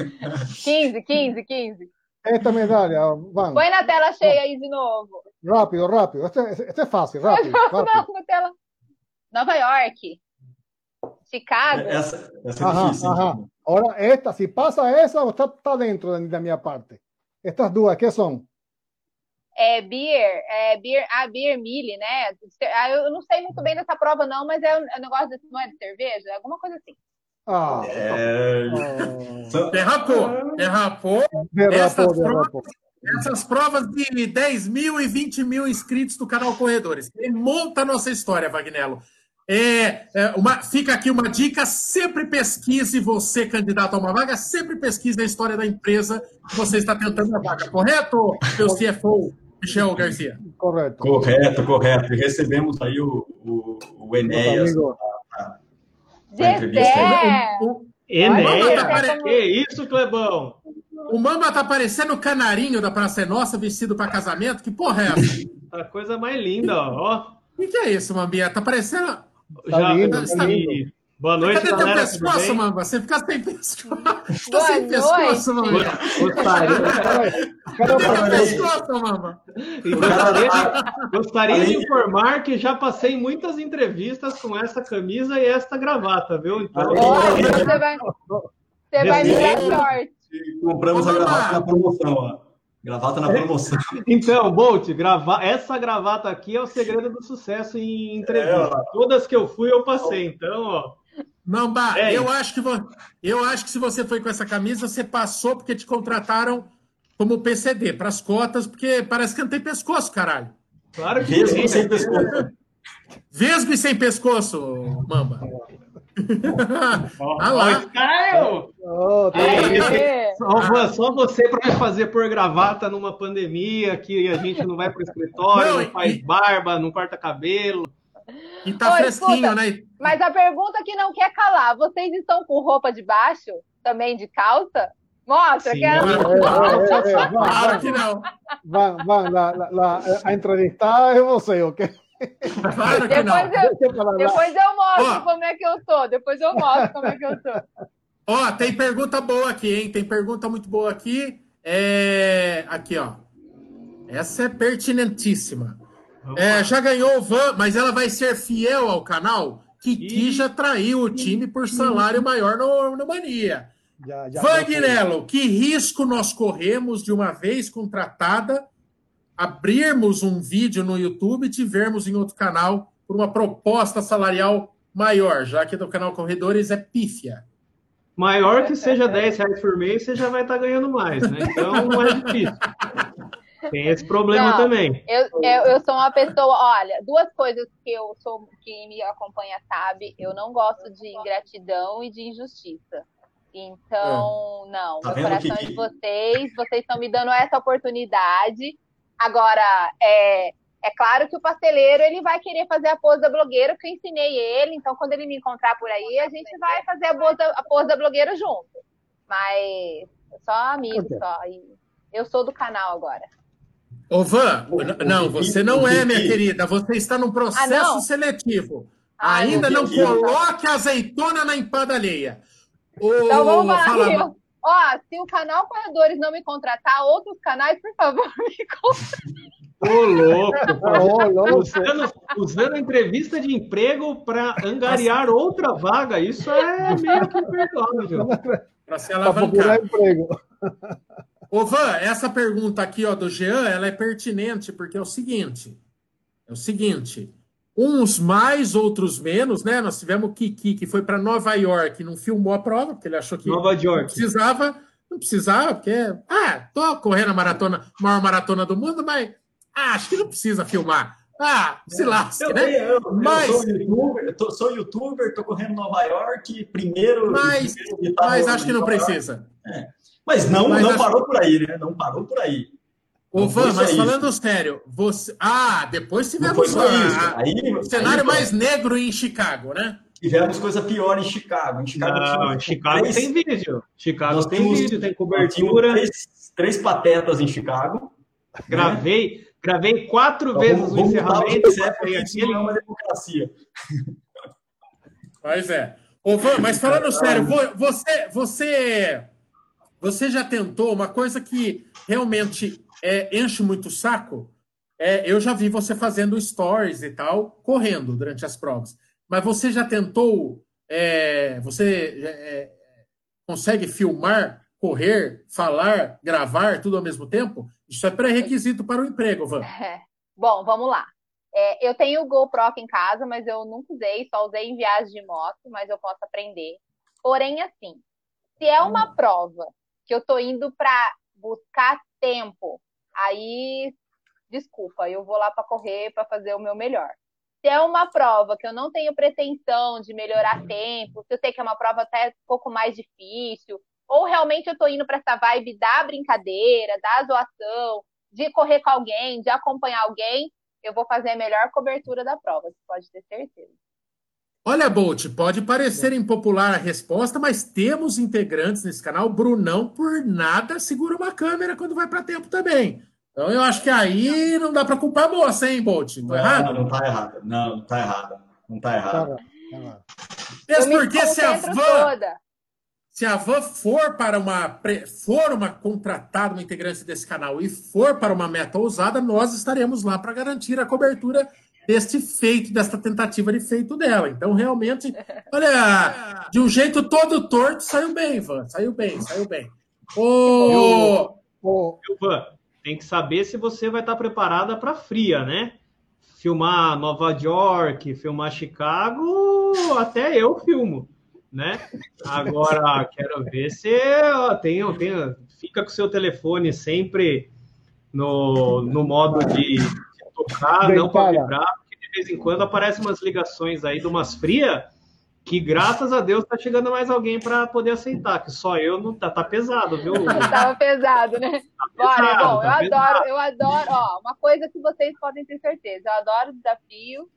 15, 15, 15. Esta medalha, van. Põe na tela cheia aí de novo. Rápido, rápido. Este, este é fácil, rápido, rápido. Não, na tela. Nova York. Chicago. Essa, essa é Ajá, difícil. ajá. Ahora, esta, si pasa esa, está, está dentro de, de mi parte. Estas duas, ¿qué son? É beer, é beer, ah, beer mille, né? Ah, Eu não sei muito bem dessa prova, não, mas é um é um negócio desse, não é de cerveja? Alguma coisa assim. Ah, É, oh, são- Derrapou, derrapou. derrapó, derrapó. Essas provas de 10 mil e 20 mil inscritos do canal Corredores. Ele monta a nossa história, Vagnello. É, é, uma, fica aqui uma dica: sempre pesquise você, candidato a uma vaga, sempre pesquise a história da empresa que você está tentando a vaga, correto, meu CFO, Michel Garcia? Correcto. Correto, correto. E recebemos aí o, o, o Enéas. Enéas, Olha, que isso, Clebão? o Mamba tá parecendo o canarinho da Praça é Nossa, vestido para casamento. Que porra é essa? A coisa mais linda, ó. O que, que é isso, Mambinha? Tá parecendo. Já lindo, tá e- Boa noite, Cadê teu galera. tudo pescoço, bem? Mamba? Você fica sem pescoço. Tá sem pescoço. Mamba. Cadê teu pescoço, Mamba? e gostaria, de, gostaria de informar que já passei muitas entrevistas com essa camisa e esta gravata, viu? Então, você vai, você vai me dar sorte. Compramos a gravata na promoção, ó. Gravata na promoção. então Bolt, grava... essa gravata aqui é o segredo do sucesso em entrevista. É, Todas que eu fui, eu passei. Então, ó. Mamba, É eu acho, que vo- eu acho que se você foi com essa camisa, você passou porque te contrataram como PCD, para as cotas, porque parece que não tem pescoço, caralho. Claro que Mesmo tem, sem né? pescoço. Vesgo e sem pescoço, Mamba. Ah ó, lá. esse cara é o- Oh, tá É. É. Só, só você para me fazer por gravata numa pandemia, que a gente não vai para o escritório, Não, não, faz e- barba, não corta cabelo. E tá Oi, fresquinho, escuta. né? Mas a pergunta que não quer calar, vocês estão com roupa de baixo? Também de calça? Mostra, Sim. quero. Eh, eh, eh, van, Claro que não. van, van, la, la, la, a entrevistada es você, ¿ok? Claro que não. Depois eu, depois eu mostro Ó. como é que eu tô. Depois eu mostro como é que eu tô. Ó, tem pergunta boa aqui, hein? Tem pergunta muito boa aqui. É... Aqui, ó. Essa é pertinentíssima. É, já ganhou o Van, mas ela vai ser fiel ao canal? Kiki Ih. já traiu o time por salário maior no, no Mania. Ya, Vagnello, que risco nós corremos de uma vez contratada abrirmos um vídeo no YouTube e tivermos em outro canal por uma proposta salarial maior, já que do canal Corredores é pífia. Maior que seja 10 reais por mês, você já vai estar ganhando mais, né? Então não é difícil. Tem esse problema Não. também. Eu, eu, eu sou uma pessoa, olha, duas coisas que eu sou, quem me acompanha sabe, eu não gosto de ingratidão e de injustiça. Então, não, Tá meu coração é Kiki? de vocês, vocês estão me dando essa oportunidade. Agora, é, é claro que o pasteleiro ele vai querer fazer a pose da blogueira, porque eu ensinei ele, então quando ele me encontrar por aí, a gente vai fazer a pose da, a pose da blogueira junto. Mas só amigo, só. E eu sou do canal agora. Ô, Van, não, você não é, minha querida. Você está num Ah, processo não? seletivo. Ah, Ainda não coloque azeitona na empada alheia. Ô, Então vamos falar fala- ó. Se o canal Corredores não me contratar, outros canais, por favor, me contratem. Ô, louco! Oh, louco. Usando, usando a entrevista de emprego para angariar outra vaga, isso é meio que imperdoável. Para se alavancar. emprego. Ô, Van, essa pergunta aqui ó, do Jean, ela é pertinente, porque é o seguinte, é o seguinte, uns mais, outros menos, né? Nós tivemos o Kiki, que foi para Nova York, não filmou a prova, porque ele achou que Nova não York. precisava, não precisava, porque, ah, tô correndo a maratona, maior maratona do mundo, mas ah, acho que não precisa filmar. Ah, se lasque, Eu, né? eu, eu Mas- sou youtuber, eu tô- sou youtuber, tô correndo Nova York, primeiro. Mas, primeiro mas acho que não Nova precisa. Mas não, Mas não acho- parou por aí, né? Não parou por aí. Ô, Van, mas falando sério, você. Ah, depois tivemos a, a, aí, o cenário aí, mais negro em Chicago, né? Tivemos coisa pior em Chicago. Em Chicago, Não, em Chicago três... tem vídeo. Chicago tem tínhamos, vídeo, tem cobertura. Três, três, patetas em Chicago. Gravei, né? gravei quatro então, vezes vamos, o encerramento. Isso não é uma democracia. Pois é. Ô, Van, mas falando sério, você, você, você já tentou uma coisa que realmente é, enche muito o saco? É, eu já vi você fazendo stories e tal, correndo durante as provas. Mas você já tentou? É, você é, consegue filmar, correr, falar, gravar tudo ao mesmo tempo? Isso é pré-requisito para o emprego, Van. É. Bom, vamos lá. É, eu tenho o GoPro aqui em casa, mas eu nunca usei, só usei em viagem de moto, mas eu posso aprender. Porém, assim, se é uma hum. prova que eu tô indo para buscar tempo, aí desculpa, eu vou lá para correr para fazer o meu melhor. Se é uma prova que eu não tenho pretensão de melhorar tempo, se eu sei que é uma prova até um pouco mais difícil, ou realmente eu estou indo para essa vibe da brincadeira, da zoação, de correr com alguém, de acompanhar alguém, eu vou fazer a melhor cobertura da prova, você pode ter certeza. Olha, Bolt, pode parecer impopular a resposta, mas temos integrantes nesse canal. Brunão, por nada, segura uma câmera quando vai para tempo também. Então eu acho que aí não dá para culpar a moça, hein, Bolt? Não, errado? Não, tá errado. Não, não tá errado. Não tá errado. Mesmo porque se a van. Toda. Se a van for para uma for uma contratada, uma integrante desse canal e for para uma meta ousada, nós estaremos lá para garantir a cobertura deste feito, desta tentativa de feito dela. Então, realmente, olha, de um jeito todo torto, saiu bem, Van. Saiu bem, saiu bem. Ô, ô, Van, tem que saber se você vai estar preparada para fria, né? Filmar Nova York, filmar Chicago, até eu filmo, né? Agora quero ver se tem, tem, fica com o seu telefone sempre no, no modo de, tocar, não para vibrar, porque de vez em quando aparecem umas ligações aí de umas frias que graças a Deus tá chegando mais alguém para poder aceitar, que só eu não tá, tá pesado, viu? Tava pesado, né? Tá Bora, bom, tá eu pesado. adoro, eu adoro, ó, uma coisa que vocês podem ter certeza, eu adoro desafio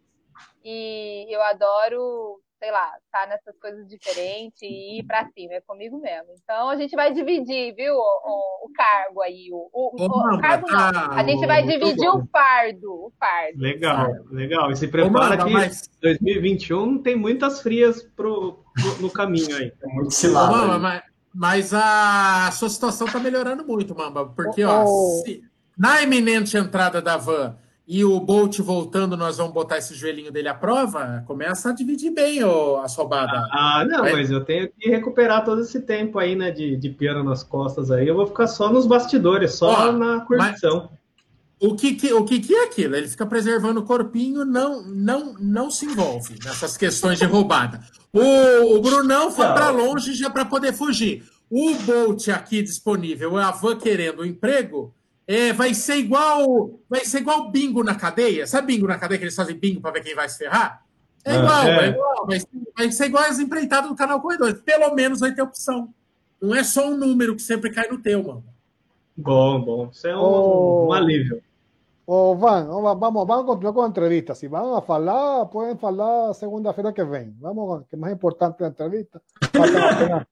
e eu adoro sei lá, tá nessas coisas diferentes e ir para cima, é comigo mesmo. Então a gente vai dividir, viu, o, o, o cargo aí, o, o, Ô, o cargo não. Tá, a gente vai dividir o fardo, o fardo. Legal, legal. E se prepara Ô, que mas... 2021 tem muitas frias pro, pro, no caminho aí. É muito cilado. Mas, mas a sua situação tá melhorando muito, Mamba, porque ó, se, na iminente entrada da van e o Bolt voltando, nós vamos botar esse joelhinho dele à prova, começa a dividir bem oh, a sobada. Ah, não, mas eu tenho que recuperar todo esse tempo aí, né, de, de piano nas costas aí. Eu vou ficar só nos bastidores, só oh, na curtição. O que, que, o que, que é aquilo? Ele fica preservando o corpinho, não, não, não se envolve nessas questões de roubada. O, o Brunão foi para longe já para poder fugir. O Bolt aqui disponível, a Van querendo o emprego, é, vai ser igual vai ser igual bingo na cadeia. Sabe bingo na cadeia que eles fazem bingo para ver quem vai se ferrar? É igual, é. é igual. Vai, vai ser igual as empreitadas do canal Corredores. Pelo menos vai ter opção. Não é só um número que sempre cai no teu, mano. Bom, bom. Isso é um, oh. um alívio. O van, vamos, vamos a continuar con la entrevista. Si van a falar, pueden falar segunda-feira que vem. Vamos, que más importante la entrevista. Faltan,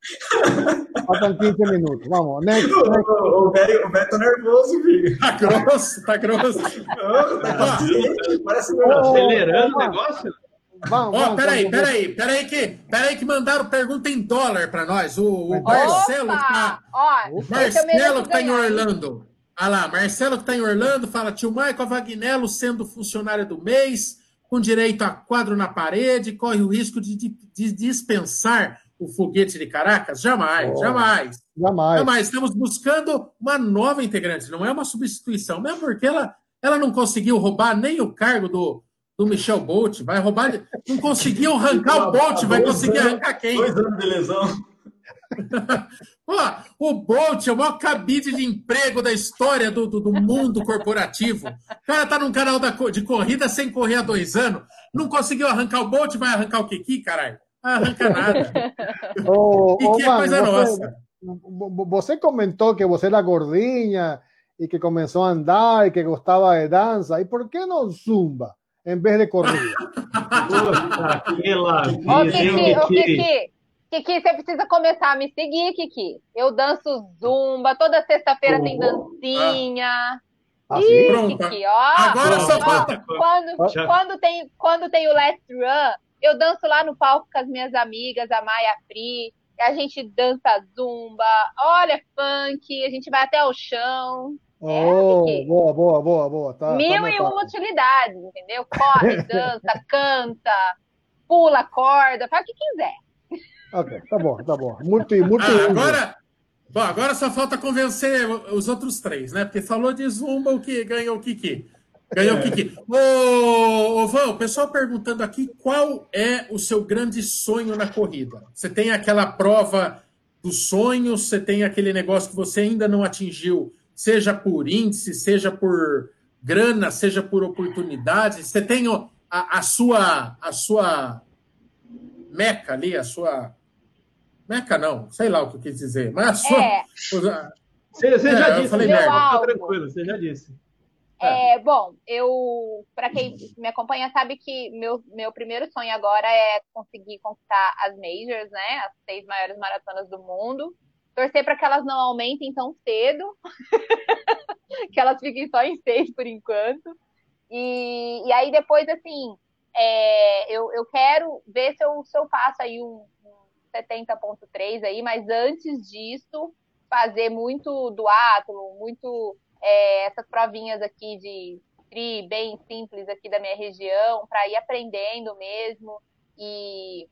faltan 15 minutos. Vamos, next. next. O velho tá nervoso, filho. Tá grosso, tá grosso. tá Parece que tá acelerando o negócio. Vamos, oh, peraí, peraí, peraí que, peraí que mandaram pergunta em dólar para nós. O, o Marcelo que tá, Ó, Marcelo que tá em Orlando. Ah lá, Marcelo que está em Orlando fala: tio Michael Vagnello sendo funcionário do mês, com direito a quadro na parede, corre o risco de, de, de dispensar o foguete de Caracas? Jamais, oh, jamais. Jamais. Jamais. Estamos buscando uma nova integrante, não é uma substituição, mesmo porque ela, ela não conseguiu roubar nem o cargo do, do Michel Bolt. Vai roubar. Não conseguiu arrancar o Bolt, vai conseguir arrancar quem? Dois anos de lesão. Pô, o Bolt é o maior cabide de emprego da história do, do, do mundo corporativo. O cara tá num canal da, de corrida sem correr há dois anos. Não conseguiu arrancar o Bolt, vai arrancar o Kiki, caralho? Não arranca nada. Oh, e que é coisa você, nossa. Você comentou que você era gordinha y que comenzó a andar y que gostava de dança. ¿Y por qué no zumba en vez de corrida? Puta, que hein, Kiki, ô, Kiki? Kiki, você precisa começar a me seguir, Kiki. Eu danço zumba, toda sexta-feira tem dancinha. ¿Ah, Ih? Pronto. Kiki, ó. Agora só falta. Quando, quando, tem, quando tem o Let's Run, eu danço lá no palco com as minhas amigas, a Maia Pri, e a gente dança zumba, olha funk, a gente vai até o chão. Oh, Kiki. boa, boa, boa, boa. Tá, Mil tá e uma utilidades, entendeu? Corre, dança, canta, pula, corda, faz o que quiser. Ok, tá bom, tá bom. Muito, muito Ah, agora, bom, agora só falta convencer os outros três, né? Porque falou de Zumba, o que ganhou o Kiki. Ganhou o Kiki. Ô, ô, o pessoal perguntando aqui qual é o seu grande sonho na corrida. Você tem aquela prova dos sonhos, você tem aquele negócio que você ainda não atingiu, seja por índice, seja por grana, seja por oportunidade. Você tem a, a sua a sua meca ali, a sua meca não, sei lá o que eu quis dizer, mas a sua É, Você, você É, já eu disse, falei né? merda. Tá tranquilo, você já disse. é, bom, eu, para quem me acompanha, sabe que meu, meu primeiro sonho agora é conseguir conquistar as majors, né? As seis maiores maratonas do mundo. Torcer para que elas não aumentem tão cedo, que elas fiquem só em seis por enquanto. E, e aí depois, assim, é, eu, eu quero ver se eu, se eu faço aí um 70.3 aí, mas antes disso, fazer muito duátlon, muito é, essas provinhas aqui de tri bem simples aqui da minha região, para ir aprendendo mesmo e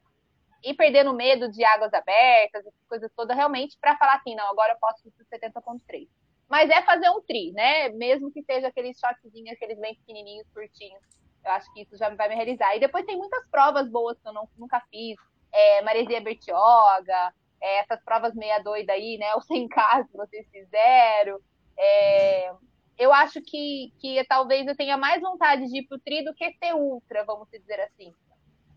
ir perdendo medo de águas abertas, essas coisas todas, realmente, para falar assim, não, agora eu posso ir para 70.3. Mas é fazer um tri, né? Mesmo que seja aqueles shotzinhos, aqueles bem pequenininhos, curtinhos. Eu acho que isso já vai me realizar. E depois tem muitas provas boas que eu não, nunca fiz. É, Maresia Bertioga, é, essas provas meia doida aí, né? O 100K que vocês fizeram. É, eu acho que, que talvez eu tenha mais vontade de ir pro tri do que ser ultra, vamos dizer assim.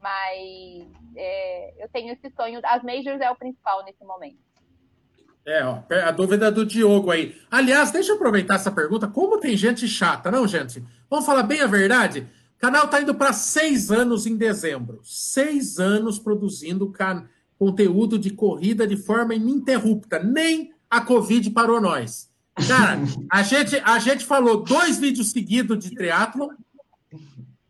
Mas é, eu tenho esse sonho. As majors é o principal nesse momento. É, ó, a dúvida do Diogo aí. Aliás, deixa eu aproveitar essa pergunta. Como tem gente chata, não, gente? Vamos falar bem a verdade? O canal está indo para seis anos em dezembro. Seis anos produzindo conteúdo de corrida de forma ininterrupta. Nem a Covid parou nós. Cara, a gente, a gente falou dois vídeos seguidos de triatlon.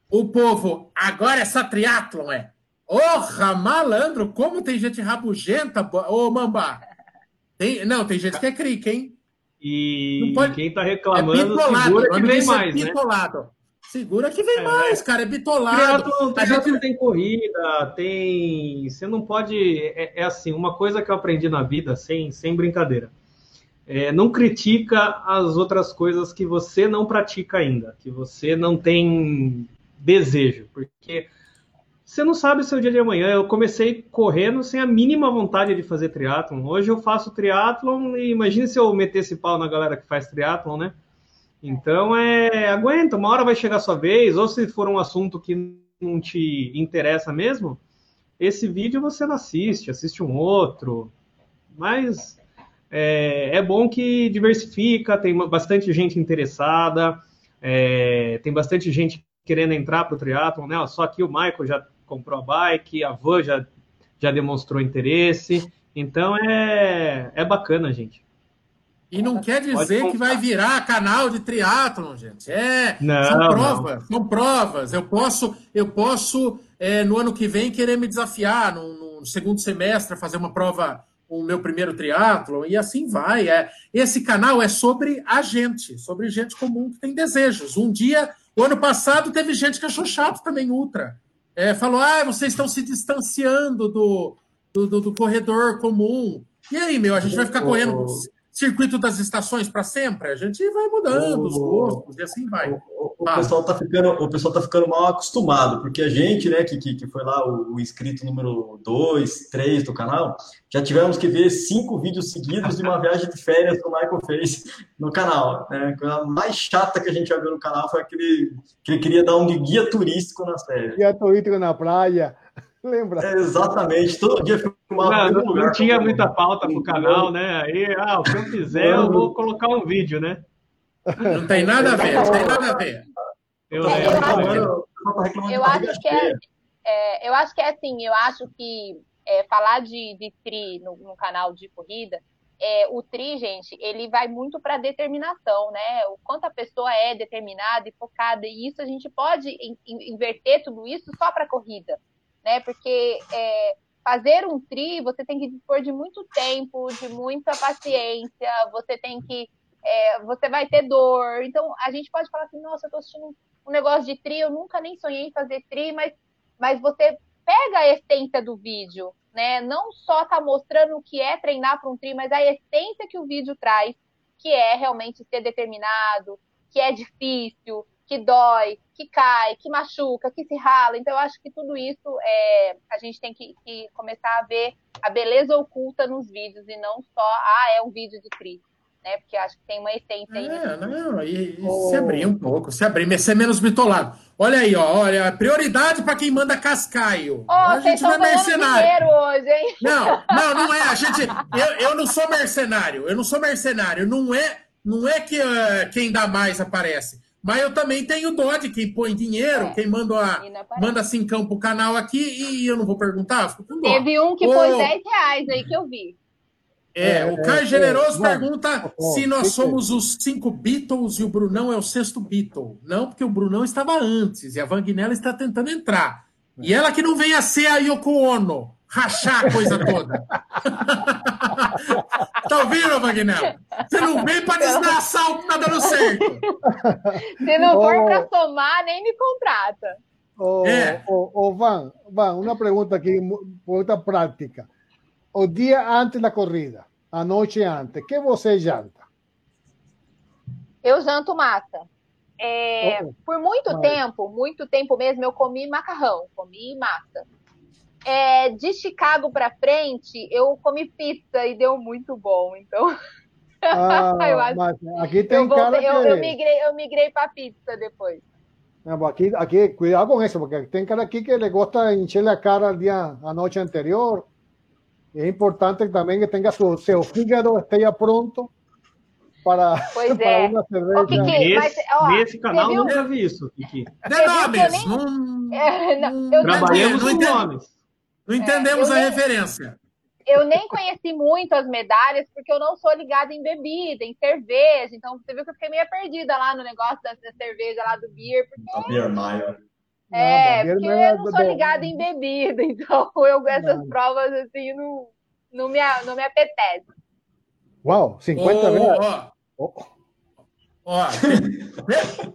O povo, agora é só triatlon, é? Orra, malandro, como tem gente rabugenta, ô Mambá. Tem, não, tem gente que é crica, hein? E pode- quem tá É reclamando, bitolado. segura o que vem disso é mais, né? Segura que vem É, mais, cara. É bitolado. Triatlon, triatlon gente- tem corrida, tem. Você não pode. É, é assim, uma coisa que eu aprendi na vida, sem, sem brincadeira. É, não critica as outras coisas que você não pratica ainda, que você não tem desejo, porque você não sabe o seu dia de amanhã. Eu comecei correndo sem a mínima vontade de fazer triatlon. Hoje eu faço triatlon e imagine se eu metesse pau na galera que faz triatlon, né? Então é aguenta, uma hora vai chegar a sua vez, ou se for um assunto que não te interessa mesmo, esse vídeo você não assiste, assiste um outro. Mas é, é bom que diversifica, tem bastante gente interessada, é, tem bastante gente querendo entrar para o triatlon, né? Só que o Michael já comprou a bike, a Van já, já demonstrou interesse. Então é, é bacana, gente. E não quer dizer que vai virar canal de triatlon, gente. É, Não, são não. provas, são provas. Eu posso, eu posso é, no ano que vem querer me desafiar no, no segundo semestre fazer uma prova, o meu primeiro triatlon e assim vai. É. Esse canal é sobre a gente, sobre gente comum que tem desejos. Um dia, o ano passado teve gente que achou chato também ultra. É, falou, ah, vocês estão se distanciando do, do, do- do corredor comum. E aí, meu, a gente vai ficar correndo circuito das estações para sempre? A gente vai mudando os gostos e assim vai. O, o Ah. pessoal tá ficando, o pessoal tá ficando mal acostumado, porque a gente, né, que, que, que foi lá o, o inscrito número 2, 3 do canal, já tivemos que ver cinco vídeos seguidos de uma viagem de férias que o Michael fez no canal. Né? A coisa mais chata que a gente já viu no canal foi aquele que ele queria dar um guia turístico nas férias. Guia turístico na praia. Lembra? É, exatamente, todo dia filmava Não, um não, lugar. não tinha muita pauta pro canal, né? Aí, ah, o que eu fizer, eu vou colocar um vídeo, né? Não tem nada a ver, não tem nada a ver. Eu, é, eu, acho, eu acho que é, é, eu acho que é assim, eu acho que é, falar de, de tri no, no, canal de corrida, é, o tri, gente, ele vai muito para determinação, né? O quanto a pessoa é determinada e focada, e isso a gente pode in, in, inverter tudo isso só para corrida, né? Porque é, fazer um tri, você tem que dispor de muito tempo, de muita paciência, você tem que. É, você vai ter dor. Então, a gente pode falar assim, nossa, eu tô assistindo um negócio de tri, eu nunca nem sonhei em fazer tri, mas, mas você pega a essência do vídeo, né? Não só tá mostrando o que é treinar para um tri, mas a essência que o vídeo traz, que é realmente ser determinado, que é difícil, que dói, que cai, que machuca, que se rala. Então, eu acho que tudo isso é, a gente tem que, que começar a ver a beleza oculta nos vídeos e não só, ah, é um vídeo de tri né? Porque acho que tem uma essência aí. É, não, e, e oh. se abrir um pouco, se abrir, ser menos bitolado. Olha aí, ó, olha, prioridade para quem manda cascaio. Oh, a gente não é mercenário. Hoje, hein? Não, não, não é. A gente, eu, eu não sou mercenário, eu não sou mercenário. Não é, não é que uh, quem dá mais aparece. Mas eu também tenho dó de quem põe dinheiro, é. quem manda, a, manda cincão pro canal aqui e eu não vou perguntar, fico com dó. Teve um que oh. pôs 10 reais aí que eu vi. É, o Caio é, Generoso é, pergunta é, se nós somos os cinco Beatles e o Brunão é o sexto Beatle. Não, porque o Brunão estava antes e a Vanguinella está tentando entrar. E ela que não vem a ser a Yoko Ono, rachar a coisa toda. tá ouvindo, Vanguinella? Você não vem para desgraçar o que tá dando certo. Se não for oh. para somar, nem me contrata. Oh, é. oh, oh, Van, Van, uma pergunta aqui, pergunta prática. O dia antes da corrida a noite antes, que você janta? Eu janto massa. É, oh, por muito vai. tempo, muito tempo mesmo, eu comi macarrão, comi massa. É, de Chicago para frente, eu comi pizza e deu muito bom. Então, ah, eu acho, aqui tem eu, cara eu, que... eu migrei, eu migrei para pizza depois. Aqui, aqui, cuidado com isso, porque tem cara aqui que le gosta encher a cara al día, a noite anterior es importante también que tenga su, seu fígado esteja pronto para, pois para é. uma cerveja. Kiki, nesse, mas, ó, nesse canal viu? nunca vi isso, Kiki. De nomes. Nem... É, não, Trabalhamos com nomes. Não entendemos é, a nem, referência. Eu nem conheci muito as medalhas, porque eu não sou ligada em bebida, em cerveja. Então, você viu que eu fiquei meio perdida lá no negócio da, da cerveja lá do beer. Porque... A Beer Mile. É, porque eu não sou ligada em bebida, então eu essas não. provas assim não, não, me, não me apetece. Uau, 50 oh. Ó, oh. Ó,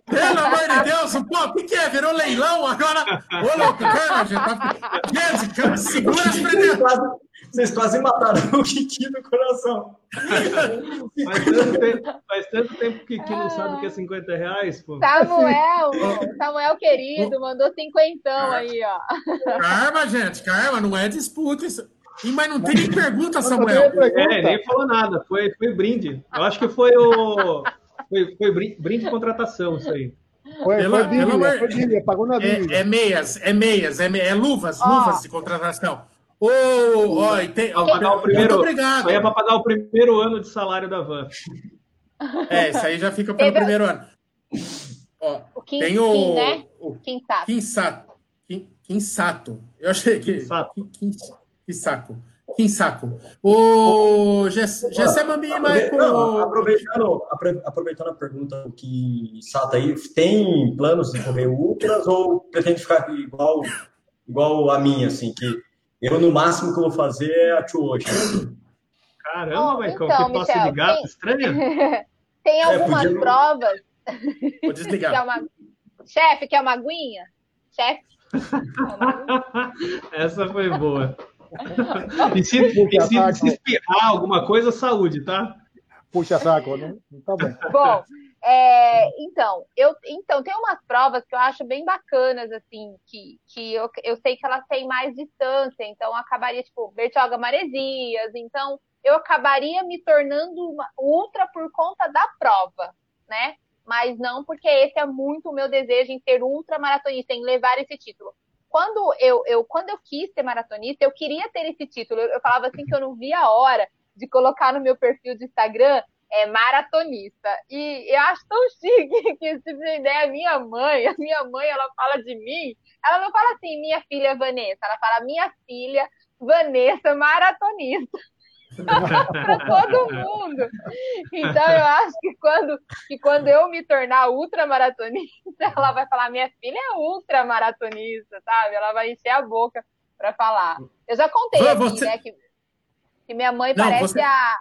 pelo amor de Deus, pô, o que, que é? Virou leilão agora? Ô, louco, cara, já tá... Gente, segura as pretensões. Vocês quase mataram o Kiki no coração. Faz tanto, tempo, faz tanto tempo que o Kiki não sabe o que é 50 reais, pô. Samuel, Samuel querido, mandou cinquentão aí, ó. Calma, gente, calma, não é disputa isso. Mas não tem nem pergunta, Samuel. É, nem falou nada. Foi, foi brinde. Eu acho que foi o. Foi, foi brinde de contratação, isso aí. Foi, pelo, foi, pelo amor... foi pagou na é, é meias, é meias, é, é luvas, oh. luvas de contratação. Ô, oh, oh, tem... pagar o primeiro, Muito obrigado. Aí é para pagar o primeiro ano de salário da van. É, isso aí já fica pelo Teve... primeiro ano. Ó, o Kim, tem o, Kim, né? o Quinsato. Quinsato. Quinsato. Eu achei que. Quinsato. Quinsaco. Quinsaco. O Gessé Mambini, Michael. Aproveitando, aproveitando a pergunta do que Sato aí, tem planos de correr ultras ou pretende ficar igual, igual a minha, assim, que eu, no máximo, que eu vou fazer é a Chuocha. Caramba, oh, Michael, então, que passe de gato tem... estranha. tem é, algumas é, podia... provas. Vou desligar. Quer uma... Chefe, quer uma aguinha? Chefe? Essa foi boa. E se, e se, se espirrar alguma coisa, saúde, tá? Puxa saco, né? Tá bem. Bom, é, então, eu, então, tem umas provas que eu acho bem bacanas, assim, que, que eu, eu sei que elas têm mais distância, então acabaria, tipo, Bertioga Maresias, então eu acabaria me tornando uma ultra por conta da prova, né? Mas não porque esse é muito o meu desejo em ser ultra maratonista, em levar esse título. Quando eu, eu, quando eu quis ser maratonista, eu queria ter esse título. Eu, eu falava assim que eu não via a hora de colocar no meu perfil de Instagram é maratonista. E eu acho tão chique que, se você ideia, a minha mãe, a minha mãe, ela fala de mim, ela não fala assim, minha filha Vanessa, ela fala minha filha Vanessa maratonista. Para todo mundo. Então eu acho que quando, que quando eu me tornar ultramaratonista, ela vai falar: minha filha é ultramaratonista, sabe? Ela vai encher a boca para falar. Eu já contei aqui, você... né, que, que minha mãe Não, parece você... a,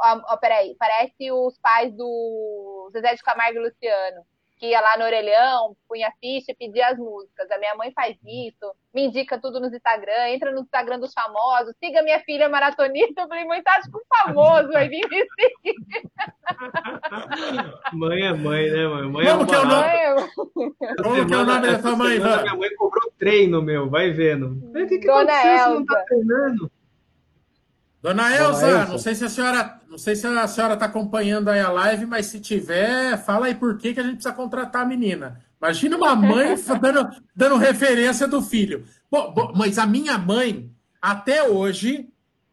a, a. Peraí, parece os pais do Zezé de Camargo e Luciano que ia lá no orelhão, punha ficha e pedia as músicas. A minha mãe faz isso, me indica tudo no Instagram, entra no Instagram dos famosos, siga minha filha maratonista. Eu falei, mãe, tá tipo famoso, vai vir me seguir. Mãe é mãe, né, mãe? Mãe Como é que é o nome? Como que é o nome dessa mãe, Minha mãe cobrou treino, meu, vai vendo. O que, que Dona Elza. não tá treinando? Dona Elza, Dona não sei se a senhora, não sei se a senhora está acompanhando aí a live, mas se tiver, fala aí por que, que a gente precisa contratar a menina. Imagina uma mãe dando, dando referência do filho. Bom, bom, mas a minha mãe, até hoje,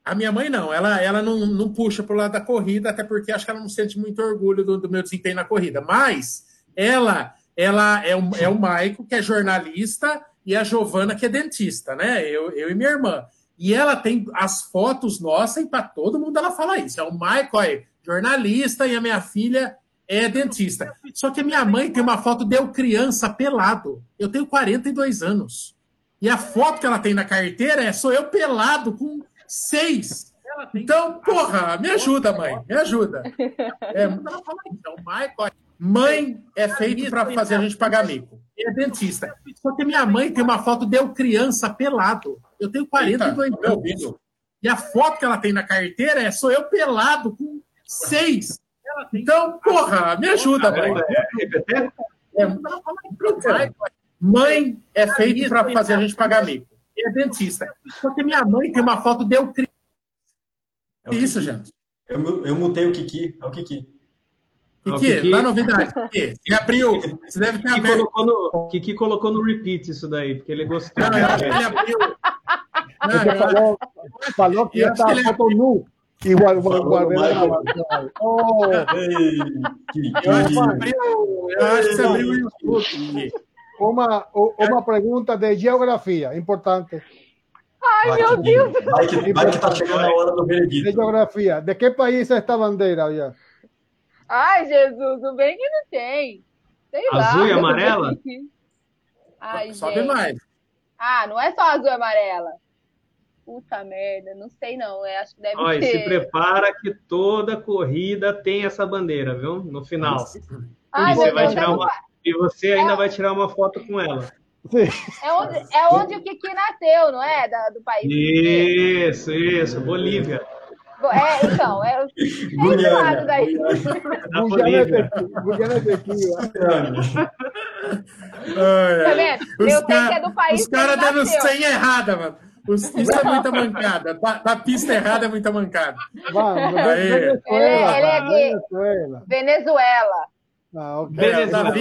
a minha mãe não, ela, ela não, não puxa para o lado da corrida, até porque acho que ela não sente muito orgulho do, do meu desempenho na corrida. Mas ela, ela é o, é o Maico, que é jornalista, e a Giovana, que é dentista, né? Eu, eu e minha irmã. E ela tem as fotos nossas, e para todo mundo ela fala isso. É o Michael, jornalista, e a minha filha é dentista. Só que a minha mãe tem uma foto de eu criança pelado. Eu tenho 42 anos. E a foto que ela tem na carteira é sou eu pelado com seis. Então, porra, me ajuda, mãe. Me ajuda. É, ela fala. É o Michael. Mãe é feito para fazer a gente pagar mico. É dentista. Só que minha mãe tem uma foto de eu criança pelado. Eu tenho 42 Eita, anos. E a foto que ela tem na carteira é sou eu pelado com seis. Então, porra, me ajuda, mãe. É, mãe é feito para fazer a gente pagar mico. É dentista. Só que minha mãe tem uma foto de eu criança. É isso, gente. Eu, eu mutei o Kiki. É o Kiki. Kiki, Kiki... dá novidade. Kiki, você abriu. Você deve ter Kiki Colocou no, Kiki colocou no repeat isso daí, porque ele gostou. Não, ele abriu. Não, ele falou, falou que ia estar ele... foto nu. Na gravação. Oh, eu acho que abriu, eu acho que você abriu o YouTube. Uma, uma pergunta de geografia, importante. Ai, vai meu que, Deus! Vai que, vai que tá chegando a hora do veredito. De geografia. De que país é esta bandeira? Já? Ai, Jesus, o bem que não tem. Sei azul lá. e amarela? Ai, Sobe gente. mais. Ah, não é só azul e amarela. Puta merda, não sei não. Eu acho que deve Olha, ser. se prepara que toda corrida tem essa bandeira, viu? No final. Ai, e, você vai tirar uma... e você ainda é... vai tirar uma foto com ela. É onde, é onde o Kiki nasceu, não é? Da, do país. Isso, isso, Bolívia. É, então, é, é esse lado daí. Guiana é daqui, Tá vendo? Eu sei que é do país. Os caras dando senha errada, mano. Isso é muita mancada. Da, da, pista errada é muita mancada. Vamos, Venezuela. Ele, ele é Venezuela. Venezuela. Ah, okay. Venezuela.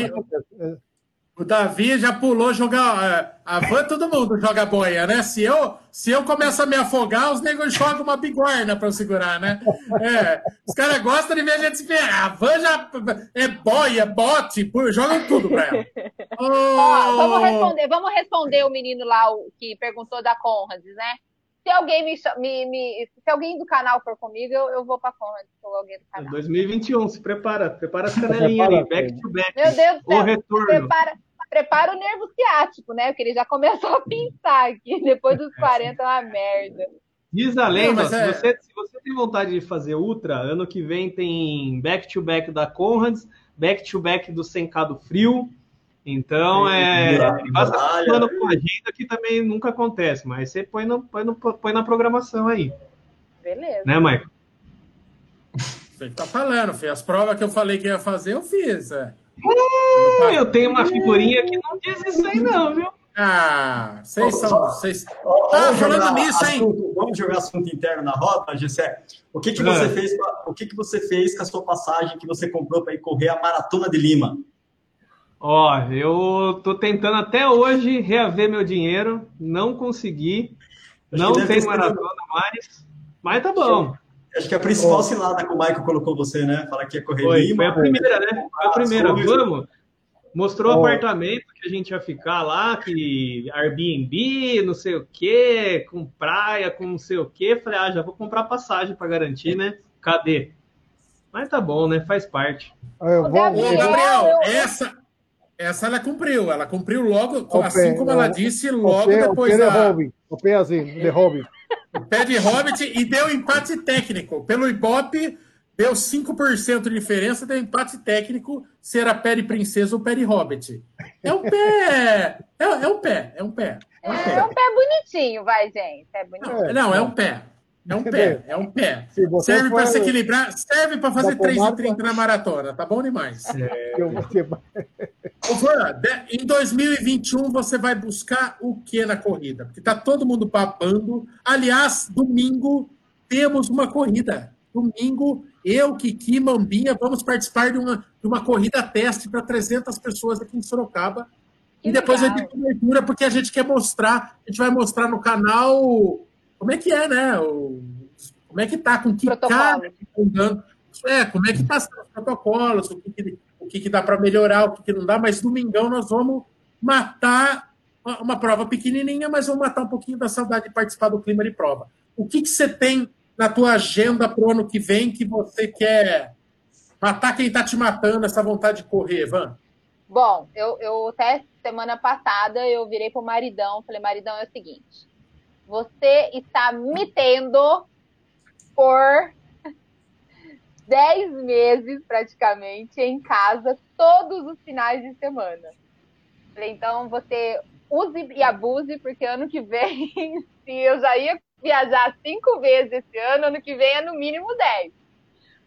O Davi já pulou jogar. É, a van todo mundo joga boia, né? Se eu, se eu começo a me afogar, os negros jogam uma bigorna para eu segurar, né? É, os caras gostam de ver a gente se ferrar. A van já é boia, bote, jogam tudo para ela. Oh. vamos, responder, vamos responder o menino lá o, que perguntou da Conrads, né? Se alguém me, me, me, se alguém do canal for comigo, eu, eu vou para Conrads ou alguém do canal. 2021, se prepara, prepara as canelinhas ali, back to back. Meu Deus do céu, o retorno. Prepara, prepara o nervo ciático, né? Porque ele já começou a pintar aqui. Depois dos 40 é uma merda. Diz a lenda, se, é... você, se você tem vontade de fazer ultra, ano que vem tem back-to-back -back da Conrads, back-to-back -back do Sencado Frio. Então, é. Faça plano com agenda que também nunca acontece, mas você põe, no, põe, no, põe na programação aí. Beleza. Né, Michael? Você tá falando, filho. As provas que eu falei que ia fazer, eu fiz. É. Hum, eu tenho uma figurinha que não diz isso aí, não, viu? Ah, vocês são. Vocês... Ah, falando nisso, hein? Assunto, vamos jogar assunto interno na roda, Gessé. O que, que você ah. fez? O que, que você fez com a sua passagem que você comprou para ir correr a maratona de Lima? Ó, eu tô tentando até hoje reaver meu dinheiro, não consegui, Acho não tem maratona mais, mas tá bom. Acho que a principal cilada que o Michael colocou você, né? Fala que ia correr Foi, Lima. foi a primeira, né? Foi a primeira. Vamos. Mostrou o Oh. apartamento que a gente ia ficar lá, que Airbnb, não sei o quê, com praia, com não sei o quê. Falei, ah, já vou comprar passagem para garantir, né? Cadê? Mas tá bom, né? Faz parte. Eh, Ô, vos- Ô, Gabriel, Gabriel, eu- essa, essa ela cumpriu. Ela cumpriu logo, O assim como ela o- disse, o logo o depois de da hobby. O assim, pé de Hobbit e deu empate técnico. Pelo Ibope, deu 5% de diferença, deu empate técnico se era pé de princesa ou pé de Hobbit. É um pé. É, é um pé, é um pé. É um É pé. um pé bonitinho, vai, gente. É bonitinho. É, Não, é um pé. É um pé, é um pé. Se você Serve para se equilibrar, serve para fazer Da pomada- 3,30 na maratona, tá bom demais. Eu vou te- Ô, Van, de- em 2021 você vai buscar o que na corrida? Porque tá todo mundo babando. Aliás, domingo temos uma corrida. Domingo, eu, Kiki, Mambinha, vamos participar de uma, de uma corrida teste para 300 pessoas aqui em Sorocaba. Que e depois vai legal. ter cobertura, porque a gente quer mostrar, a gente vai mostrar no canal como é que é, né? O- como é que tá, com que Protocolo. cara que estão dando. É, como é que tá sendo os protocolos, o que, que- o que, que dá para melhorar, o que, que não dá, mas domingão nós vamos matar uma, uma prova pequenininha, mas vamos matar um pouquinho da saudade de participar do clima de prova. O que, que você tem na tua agenda para o ano que vem que você quer matar quem está te matando, essa vontade de correr, Van? Bom, eu, eu até semana passada eu virei pro maridão, falei, maridão, é o seguinte, você está me tendo por 10 meses praticamente em casa todos os finais de semana. Então você use e abuse, porque ano que vem, se eu já ia viajar cinco vezes esse ano, ano que vem é no mínimo 10.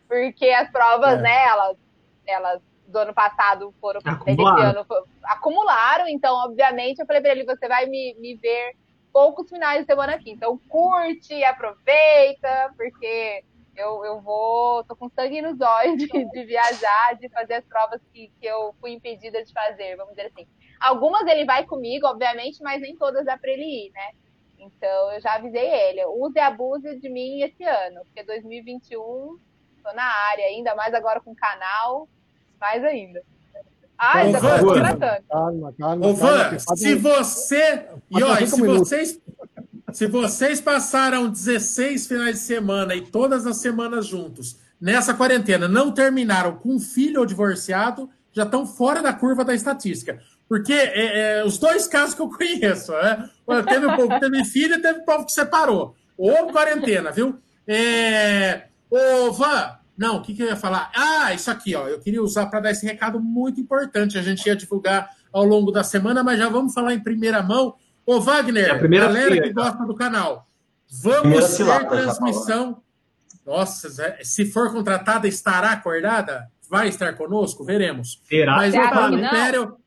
Porque as provas, É. né, elas, elas do ano passado foram Acumularam. ano acumularam, então, obviamente, eu falei pra ele, você vai me, me ver poucos finais de semana aqui. Então curte, aproveita, porque eu, eu vou, tô com sangue nos olhos de, de viajar, de fazer as provas que, que eu fui impedida de fazer, vamos dizer assim. Algumas ele vai comigo, obviamente, mas nem todas dá pra ele ir, né? Então eu já avisei ele, use e abuse de mim esse ano, porque 2021 tô na área, ainda mais agora com o canal, mais ainda. Ai, Ô, já Van, tô Van. tratando. Calma, calma. Ô, Van, se você. E cinco se vocês. Se vocês passaram 16 finais de semana e todas as semanas juntos nessa quarentena não terminaram com um filho ou divorciado, já estão fora da curva da estatística. Porque é, é, os dois casos que eu conheço, né? Teve o povo que teve filho e teve o povo que separou. Ou quarentena, viu? É... Ô, Van, não, o que, que eu ia falar? Ah, isso aqui, ó. Eu queria usar para dar esse recado muito importante. A gente ia divulgar ao longo da semana, mas já vamos falar em primeira mão. Ô, Wagner, É a primeira galera fria, que então. gosta do canal, vamos ter já transmissão. Nossa, se for contratada, estará acordada? Vai estar conosco? Veremos. Será? Mas Você o? Império,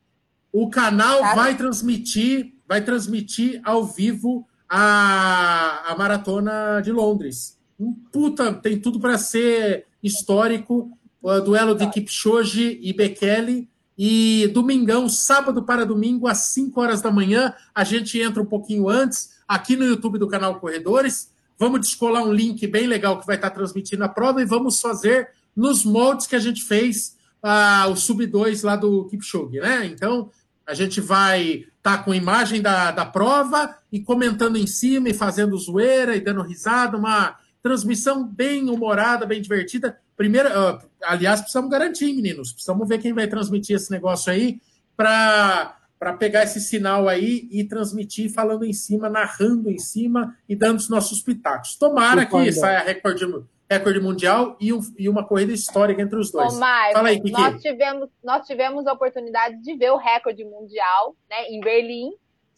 o canal Sabe? vai transmitir, vai transmitir ao vivo a, a maratona de Londres. Um puta, tem tudo para ser histórico. O duelo de Kipchoge e Bekele. E domingão, sábado para domingo, às 5 horas da manhã, a gente entra um pouquinho antes, aqui no YouTube do canal Corredores. Vamos descolar um link bem legal que vai estar transmitindo a prova e vamos fazer nos moldes que a gente fez ah, o Sub 2 lá do Kipchoge, né? Então, a gente vai estar com imagem da, da prova e comentando em cima e fazendo zoeira e dando risada, uma transmissão bem humorada, bem divertida. Primeiro, ah, aliás, precisamos garantir, meninos, precisamos ver quem vai transmitir esse negócio aí para para pegar esse sinal aí e transmitir falando em cima, narrando em cima e dando os nossos pitacos. Tomara E que saia recorde, recorde mundial e, um- e uma corrida histórica entre os dois. Ô, Marcos, Fala aí, Kiki. nós tivemos, nós tivemos a oportunidade de ver o recorde mundial né, em Berlim.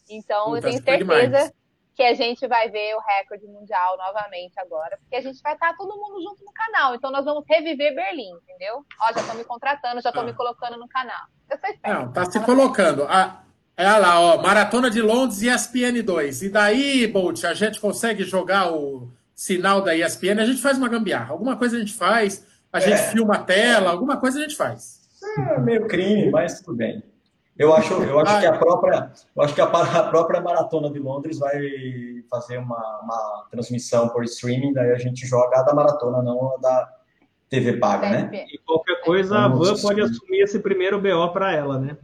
Então, eu Puta, tenho foi certeza demais. Que a gente vai ver o recorde mundial novamente agora, porque a gente vai estar todo mundo junto no canal. Então, nós vamos reviver Berlim, entendeu? Ó, já estão me contratando, já estão Ah. me colocando no canal. Eu sou esperta. Não, tá se colocando. Ah, é lá, ó, Maratona de Londres e ESPN 2. E daí, Bolt, a gente consegue jogar o sinal da ESPN, a gente faz uma gambiarra. Alguma coisa a gente faz, a gente filma a tela, alguma coisa a gente faz. É meio crime, mas tudo bem. Eu acho, eu acho que a própria, eu acho que a, a, própria maratona de Londres vai fazer uma, uma transmissão por streaming, daí a gente joga a da maratona, não a da TV paga, né? E qualquer coisa a Van pode assumir esse primeiro BO para ela, né?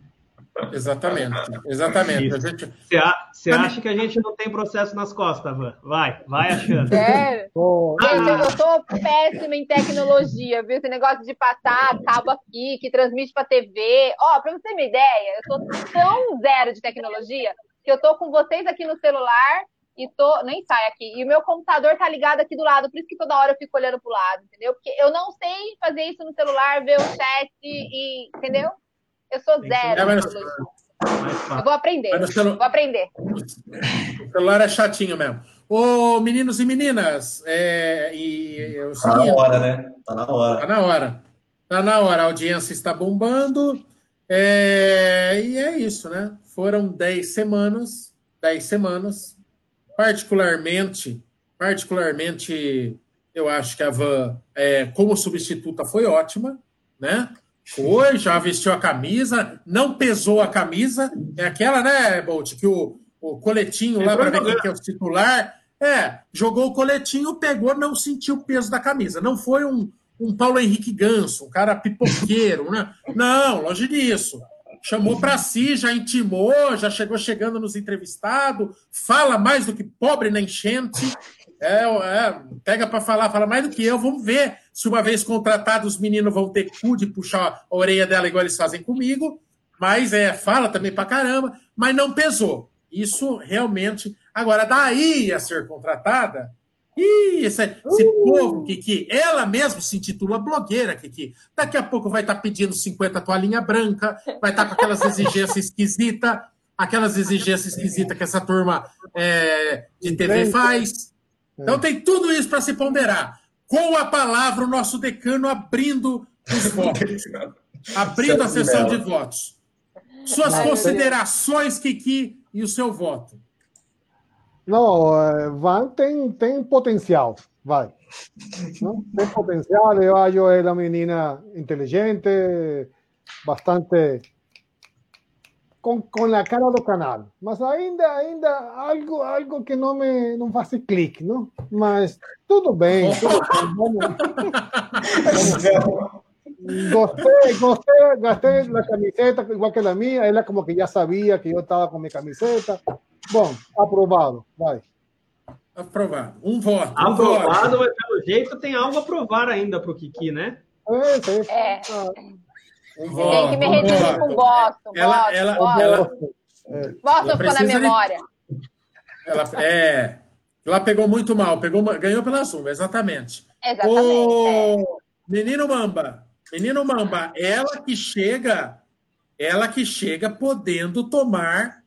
Exatamente, exatamente. A gente... Você, a, você acha que a gente não tem processo nas costas, Van? Vai, vai achando. Sério? Oh. Gente, eu sou péssima em tecnologia, viu? Esse negócio de passar cabo aqui, que transmite para TV. Ó, oh, para você ter uma ideia, eu sou tão zero de tecnologia que eu tô com vocês aqui no celular e tô. Nem sai aqui. E o meu computador tá ligado aqui do lado, por isso que toda hora eu fico olhando pro lado, entendeu? Porque eu não sei fazer isso no celular, ver o chat e. Entendeu? Eu sou zero. É, mas... Eu vou aprender. Celu... Vou aprender. O celular é chatinho mesmo. Ô, meninos e meninas, é, e, eu tá na hora, né? Tá na hora. Tá na hora. Tá na hora. A audiência está bombando. É, e é isso, né? Foram 10 semanas, 10 semanas. Particularmente, particularmente, eu acho que a Van, é, como substituta, foi ótima, né? Foi, já vestiu a camisa, não pesou a camisa. É aquela, né, Bolt, que o, o coletinho lá para ver quem é o titular. É, jogou o coletinho, pegou, não sentiu o peso da camisa. Não foi um, um Paulo Henrique Ganso, um cara pipoqueiro, né? Não, longe disso. Chamou para si, já intimou, já chegou chegando nos entrevistados, fala mais do que pobre na enchente. É, é, pega para falar, fala mais do que eu. Vamos ver se uma vez contratado os meninos vão ter cu de puxar a orelha dela igual eles fazem comigo. Mas é, fala também para caramba, mas não pesou. Isso realmente. Agora, daí a ser contratada, Ih, esse, esse uh. povo, Kiki, ela mesmo se intitula blogueira, Kiki. Daqui a pouco vai estar tá pedindo 50 toalhinha branca, vai estar tá com aquelas exigências esquisitas, aquelas exigências esquisitas que essa turma é, de TV faz. Então tem tudo isso para se ponderar. Com a palavra, o nosso decano abrindo os votos. abrindo a sessão de votos. Suas considerações, Kiki, e o seu voto. Não, Van tem, tem potencial, vai. Não? Tem potencial, eu acho ela menina inteligente, bastante com, com a cara do canal. Mas ainda, ainda algo, algo que não me não faz clique, não? Mas tudo bem, tudo bem. Vamos. Gostei, gostei, gastei la camiseta igual que la mía. Ela como que já sabia que eu estava com minha camiseta. Bom, aprovado, vai. Aprovado. Um voto. Aprovado, um voto. mas pelo jeito tem algo a provar ainda para o Kiki, né? É, é. Um voto, tem que me redimir com Boston. Ela, Boston, ela, Boston. Ela, é. Boston ficou na memória. Ela, é, ela pegou muito mal, pegou, ganhou pela Zumba, exatamente. Exatamente. O é. menino Mamba, menino Mamba, ela que chega, ela que chega podendo tomar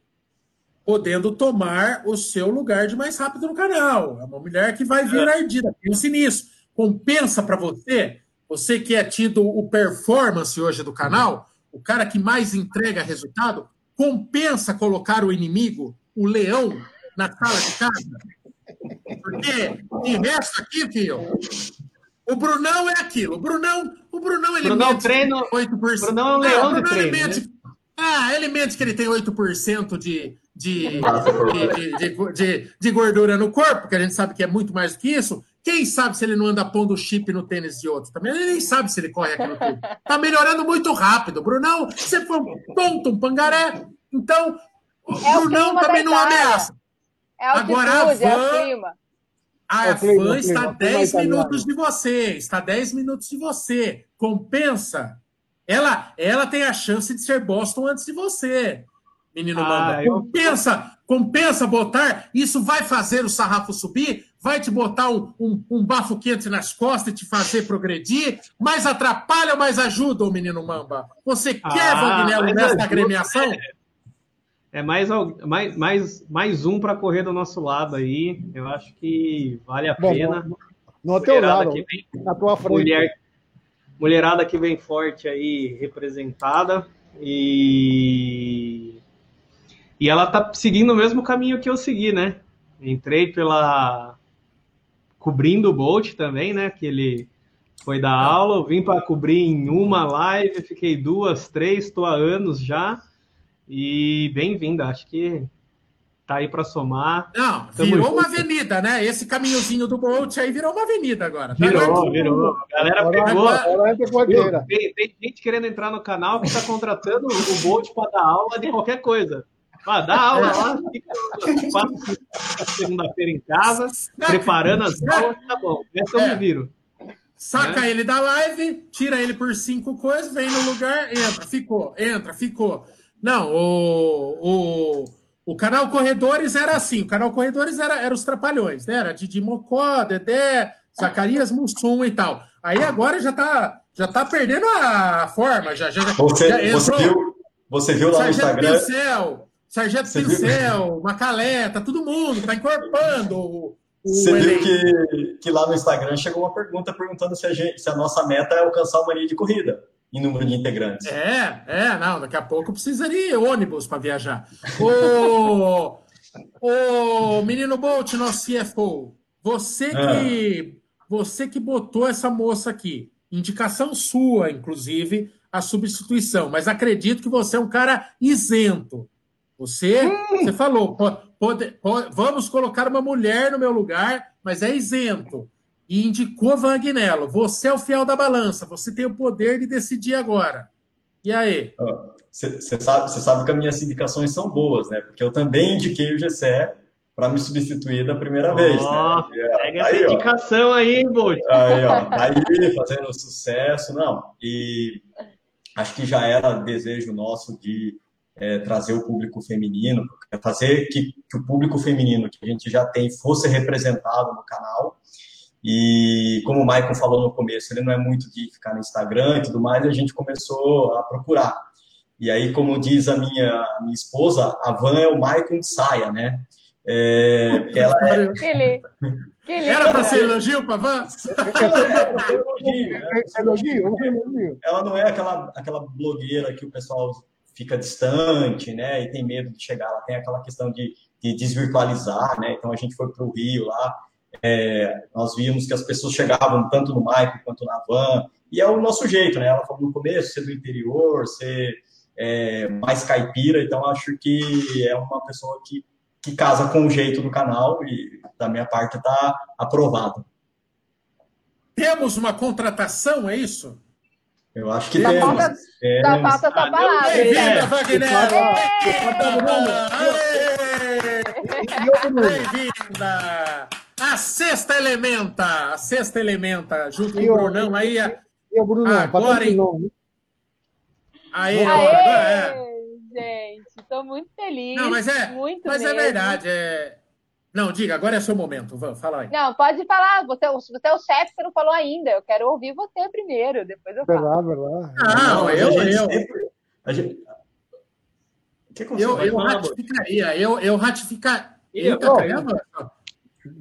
podendo tomar o seu lugar de mais rápido no canal. É uma mulher que vai vir ardida. Pense nisso. Compensa para você você que é tido o performance hoje do canal, o cara que mais entrega resultado, compensa colocar o inimigo, o leão, na sala de casa? Porque de resto aqui, filho, o Brunão é aquilo. O Brunão, o Brunão ele Brunão mente treino, 8%. Brunão é um leão de treino, ele mente, né? Ah, ele mente que ele tem 8% de, de, de, de, de, de gordura no corpo, que a gente sabe que é muito mais do que isso. Quem sabe se ele não anda pondo chip no tênis de outro também? Ele nem sabe se ele corre aquilo tudo. Tá melhorando muito rápido. Brunão, você foi um ponto, um pangaré. Então, o é Brunão o também não ameaça. É Agora a Van, a Van está 10 minutos de você. Está 10 minutos de você. Compensa. Ela, ela tem a chance de ser Boston antes de você menino ah, Eu... Compensa, compensa botar, isso vai fazer o sarrafo subir, vai te botar um, um, um, bafo quente nas costas e te fazer progredir, mais atrapalha ou mais ajuda, o menino Mamba? Você quer, ah, Vagnello, nessa agremiação? É mais, mais, mais, mais um para correr do nosso lado aí. Eu acho que vale a Bom, pena. No, no teu lado, vem, na tua frente. Mulher, mulherada que vem forte aí, representada. E e ela tá seguindo o mesmo caminho que eu segui, né? Entrei pela. Cobrindo o Bolt também, né? Que ele foi dar aula, eu vim para cobrir em uma live, fiquei duas, três, estou há anos já. E bem-vinda, acho que tá aí para somar. Não, virou uma avenida, né? Esse caminhozinho do Bolt aí virou uma avenida agora. Tá virou, virou. A galera pegou. Agora, tem, tem, gente querendo entrar no canal que está contratando o Bolt para dar aula de qualquer coisa. Ah, dá aula lá, fica segunda-feira em casa, preparando as aulas, tá bom. Essa eu me viro. Saca né? ele da live, tira ele por cinco coisas, vem no lugar, entra, ficou, entra, ficou. Não, o, o, o canal Corredores era assim, o canal Corredores era, era os Trapalhões, né? Era Didi Mocó, Dedé, Zacarias Mussum e tal. Aí agora já tá, já tá perdendo a forma, já, já, você, já entrou. Você viu, você viu lá no Instagram... Pincel, Sargento você Pincel, viu? Macaleta, todo mundo, tá encorpando você viu que, que lá no Instagram chegou uma pergunta perguntando se a, gente, se a nossa meta é alcançar o mania de corrida em número de integrantes. É, é, não, daqui a pouco precisaria ônibus para viajar. O, o menino Bolt, nosso CFO, você que, ah. você que botou essa moça aqui, indicação sua, inclusive, a substituição, mas acredito que você é um cara isento. Você, hum. você falou, pode, pode, vamos colocar uma mulher no meu lugar, mas é isento. E indicou Vagnello. Você é o fiel da balança, você tem o poder de decidir agora. E aí? Você sabe, sabe que as minhas indicações são boas, né? Porque eu também indiquei o GCE para me substituir da primeira oh, vez. Né? Pega essa indicação aí, hein, Bolt? Aí, ó, tá aí fazendo sucesso, não. E acho que já era desejo nosso de é, trazer o público feminino, fazer que, que, o público feminino que a gente já tem fosse representado no canal. E como o Michael falou no começo, ele não é muito de ficar no Instagram e tudo mais, a gente começou a procurar. E aí, como diz a minha, a minha esposa, a Van é o Michael de saia, né? É, ela é... Ele... Era para ser elogio para Van? elogio, Ela não é aquela, aquela blogueira que o pessoal fica distante, né? E tem medo de chegar lá. Tem aquela questão de, de desvirtualizar, né? Então a gente foi para o Rio lá, é, nós vimos que as pessoas chegavam tanto no Maico quanto na van, e é o nosso jeito, né? Ela falou no começo, ser do interior, ser é, mais caipira, então acho que é uma pessoa que, que casa com o jeito do canal e da minha parte está aprovado. Temos uma contratação, é isso? Eu acho que só temos. Falta, temos. Só falta essa palavra. Bem-vinda, Wagner! Bem-vinda! A sexta elementa! A sexta elementa, junto com o Brunão aí. E o Bruno, agora, hein? Aí, agora, é. Gente, estou muito feliz. Não, mas é, muito mas é mesmo. é verdade. É... Não, diga, agora é seu momento. Fala aí. Não, pode falar. Você, você é o chefe, você não falou ainda. Eu quero ouvir você primeiro, depois eu falo. Verdade, verdade. Não, eu, eu. Sempre, a gente... que eu, eu ratificaria. Eu, eu ratificaria. Eita, caramba.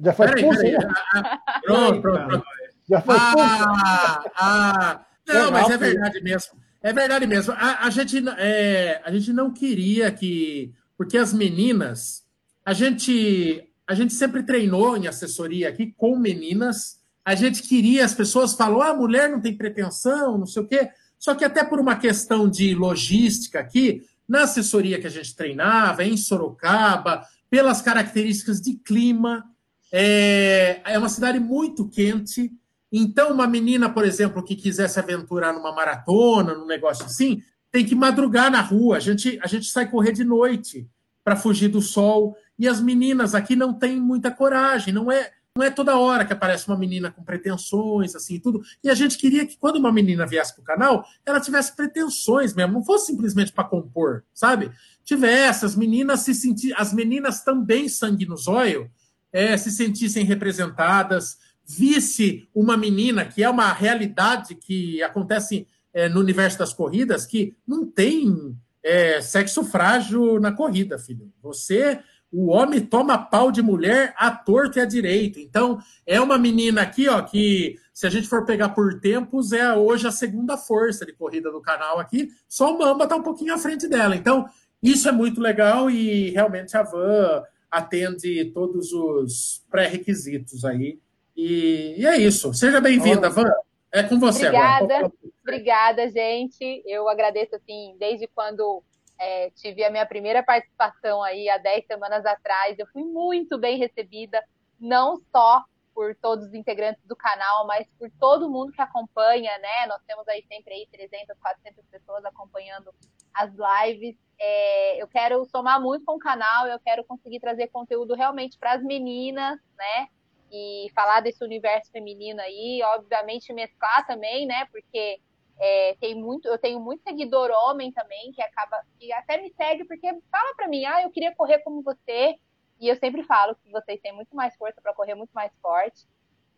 Já foi peraí, peraí. Ah, ah, pronto, pronto, pronto. Já foi ah, ah, Não, mas é verdade mesmo. É verdade mesmo. A, a, gente, é, a gente não queria que. Porque as meninas. A gente a gente sempre treinou em assessoria aqui com meninas. A gente queria, as pessoas falam, ah, mulher não tem pretensão, não sei o quê. Só que até por uma questão de logística aqui, na assessoria que a gente treinava, em Sorocaba, pelas características de clima, é, é uma cidade muito quente. Então, uma menina, por exemplo, que quisesse aventurar numa maratona, num negócio assim, tem que madrugar na rua. A gente, a gente sai correr de noite para fugir do sol. E as meninas aqui não têm muita coragem, não é, não é toda hora que aparece uma menina com pretensões, assim, tudo. E a gente queria que quando uma menina viesse para o canal, ela tivesse pretensões mesmo, não fosse simplesmente para compor, sabe? Tivesse, as meninas se sentir, as meninas também sangue no zóio, é, se sentissem representadas, visse uma menina, que é uma realidade que acontece é, no universo das corridas, que não tem é, sexo frágil na corrida, filho. Você o homem toma pau de mulher à torta e à direito. Então, é uma menina aqui, ó, que se a gente for pegar por tempos, é hoje a segunda força de corrida do canal aqui. Só o Mamba está um pouquinho à frente dela. Então, isso é muito legal e realmente a Van atende todos os pré-requisitos aí. E, e, é isso. Seja bem-vinda, Van. É com você obrigada, agora. Obrigada, gente. Eu agradeço, assim, desde quando É, tive a minha primeira participação aí há 10 semanas atrás. Eu fui muito bem recebida, não só por todos os integrantes do canal, mas por todo mundo que acompanha, né? Nós temos aí sempre aí 300, 400 pessoas acompanhando as lives. É, eu quero somar muito com o canal, eu quero conseguir trazer conteúdo realmente para as meninas, né? E falar desse universo feminino aí, obviamente mesclar também, né? Porque é, tem muito, eu tenho muito seguidor homem também que acaba que até me segue porque fala para mim, ah, eu queria correr como você. E eu sempre falo que vocês têm muito mais força para correr muito mais forte.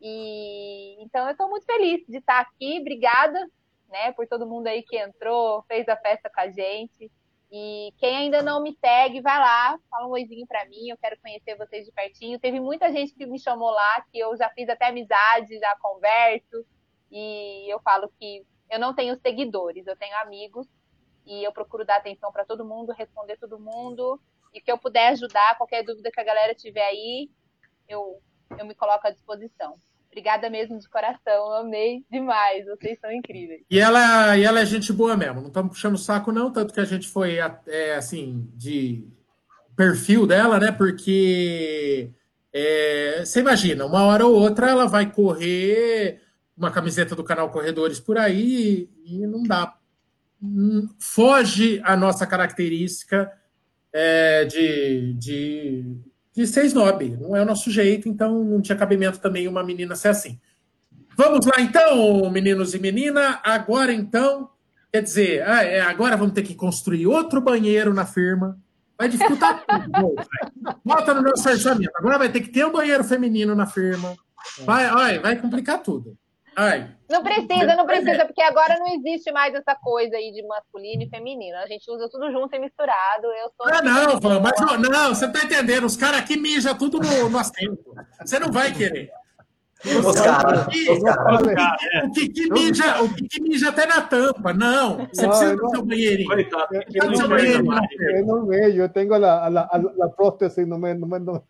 E então eu estou muito feliz de estar aqui. Obrigada, né, por todo mundo aí que entrou, fez a festa com a gente. E quem ainda não me segue, vai lá, fala um oizinho para mim, eu quero conhecer vocês de pertinho. Teve muita gente que me chamou lá, que eu já fiz até amizade, já converso. E eu falo que eu não tenho seguidores, eu tenho amigos e eu procuro dar atenção para todo mundo, responder todo mundo e que eu puder ajudar, qualquer dúvida que a galera tiver aí, eu, eu me coloco à disposição. Obrigada mesmo de coração, amei demais, vocês são incríveis. E ela, e ela é gente boa mesmo, não estamos puxando o saco não, tanto que a gente foi, é, assim, de perfil dela, né, porque é, você imagina, uma hora ou outra ela vai correr uma camiseta do canal Corredores por aí e não dá. Hum, foge a nossa característica é, de, de, de ser snob. Não é o nosso jeito, então não tinha cabimento também uma menina ser assim. Vamos lá então, meninos e menina. Agora então, quer dizer, ah, é, agora vamos ter que construir outro banheiro na firma. Vai dificultar tudo. Bota no nosso orçamento. Agora vai ter que ter um banheiro feminino na firma. Vai, vai, vai complicar tudo. Ai. Não precisa, não precisa, porque agora não existe mais essa coisa aí de masculino e feminino. A gente usa tudo junto e misturado. Eu sou. Ah, não, Van, mas não, não, você tá entendendo. Os caras aqui mijam tudo no, no assento. Você não vai querer. Os caras. O que, que mija, o mija até na tampa. Não, você Não, precisa do não- seu banheirinho. Eu não vejo. Eu não vejo, eu tenho a, a, a, a prótese no meio, no meio,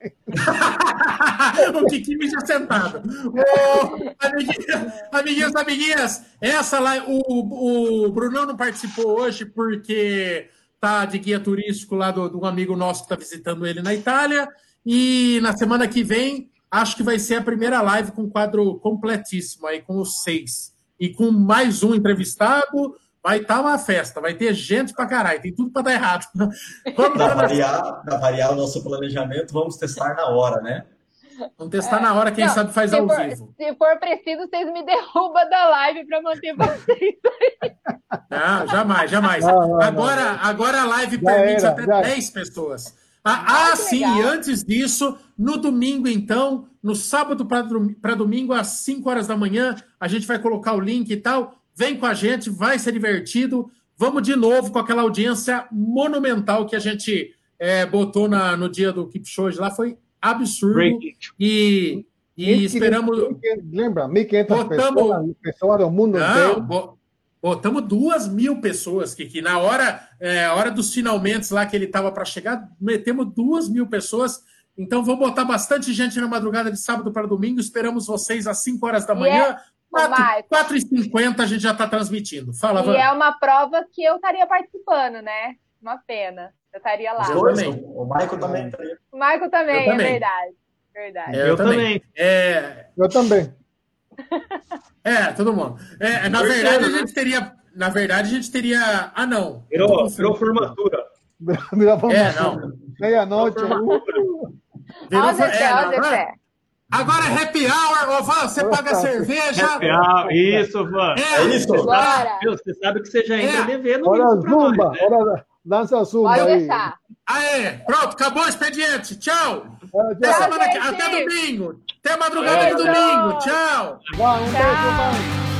meio. o Kiki mija sentado. Ô, amiguinhas, amiguinhos, amiguinhas, essa lá, o, o Brunão não participou hoje porque tá de guia turístico lá do, um amigo nosso que está visitando ele na Itália. E na semana que vem, acho que vai ser a primeira live com quadro completíssimo aí, com os seis. E com mais um entrevistado, vai estar uma festa, vai ter gente pra caralho, tem tudo pra dar errado. Vamos, Para lá, variar, pra variar o nosso planejamento, vamos testar na hora, né? vamos testar na hora, quem Não, sabe faz ao for, vivo. Se for preciso, vocês me derrubam da live para manter vocês. Não, jamais, jamais. Não, não, agora, agora a live Já permite era, até já. 10 pessoas. Ah, ah, que sim, legal. e antes disso, no domingo, então, no sábado para domingo, às 5 horas da manhã, a gente vai colocar o link e tal. Vem com a gente, vai ser divertido. Vamos de novo com aquela audiência monumental que a gente é, botou na, no dia do Keep Kipchoge lá. Foi absurdo. E, e esperamos. Lembra, 1.500 botamos... pessoas do mundo inteiro. Bo... Botamos duas mil pessoas, que na hora, é, hora dos finalmente lá que ele estava para chegar, metemos duas mil pessoas. Então vou botar bastante gente na madrugada de sábado para domingo. Esperamos vocês às 5 horas da manhã. Yeah. 4h50 a gente já está transmitindo. Fala, E Vânia. é uma prova que eu estaria participando, né? Uma pena. Eu estaria lá. Eu também. É. O Maicon também estaria. O Michael também, eu é verdade. Verdade. Eu, eu também. também. É... Eu também. É, todo mundo. É, na Torcendo, verdade, né? a gente teria. Na verdade, a gente teria. Ah, não. Virou, virou formatura. Virou formatura. É, não. Meia-noite. Virou formatura. Uh. Virou... É, Agora é happy hour, ô Van, você paga a cerveja. Ah, isso, Van. É, É isso? Bora. Viu? Você sabe que você já entra É. devendo Hora isso pra nós, zumba, né? hora dança zumba Pode aí. deixar. Aê, pronto, acabou o expediente. Tchau. Até, Tchau, que- gente. até domingo. Até madrugada de Beijo. domingo. Tchau. Vai, um beijo, Tchau. vai.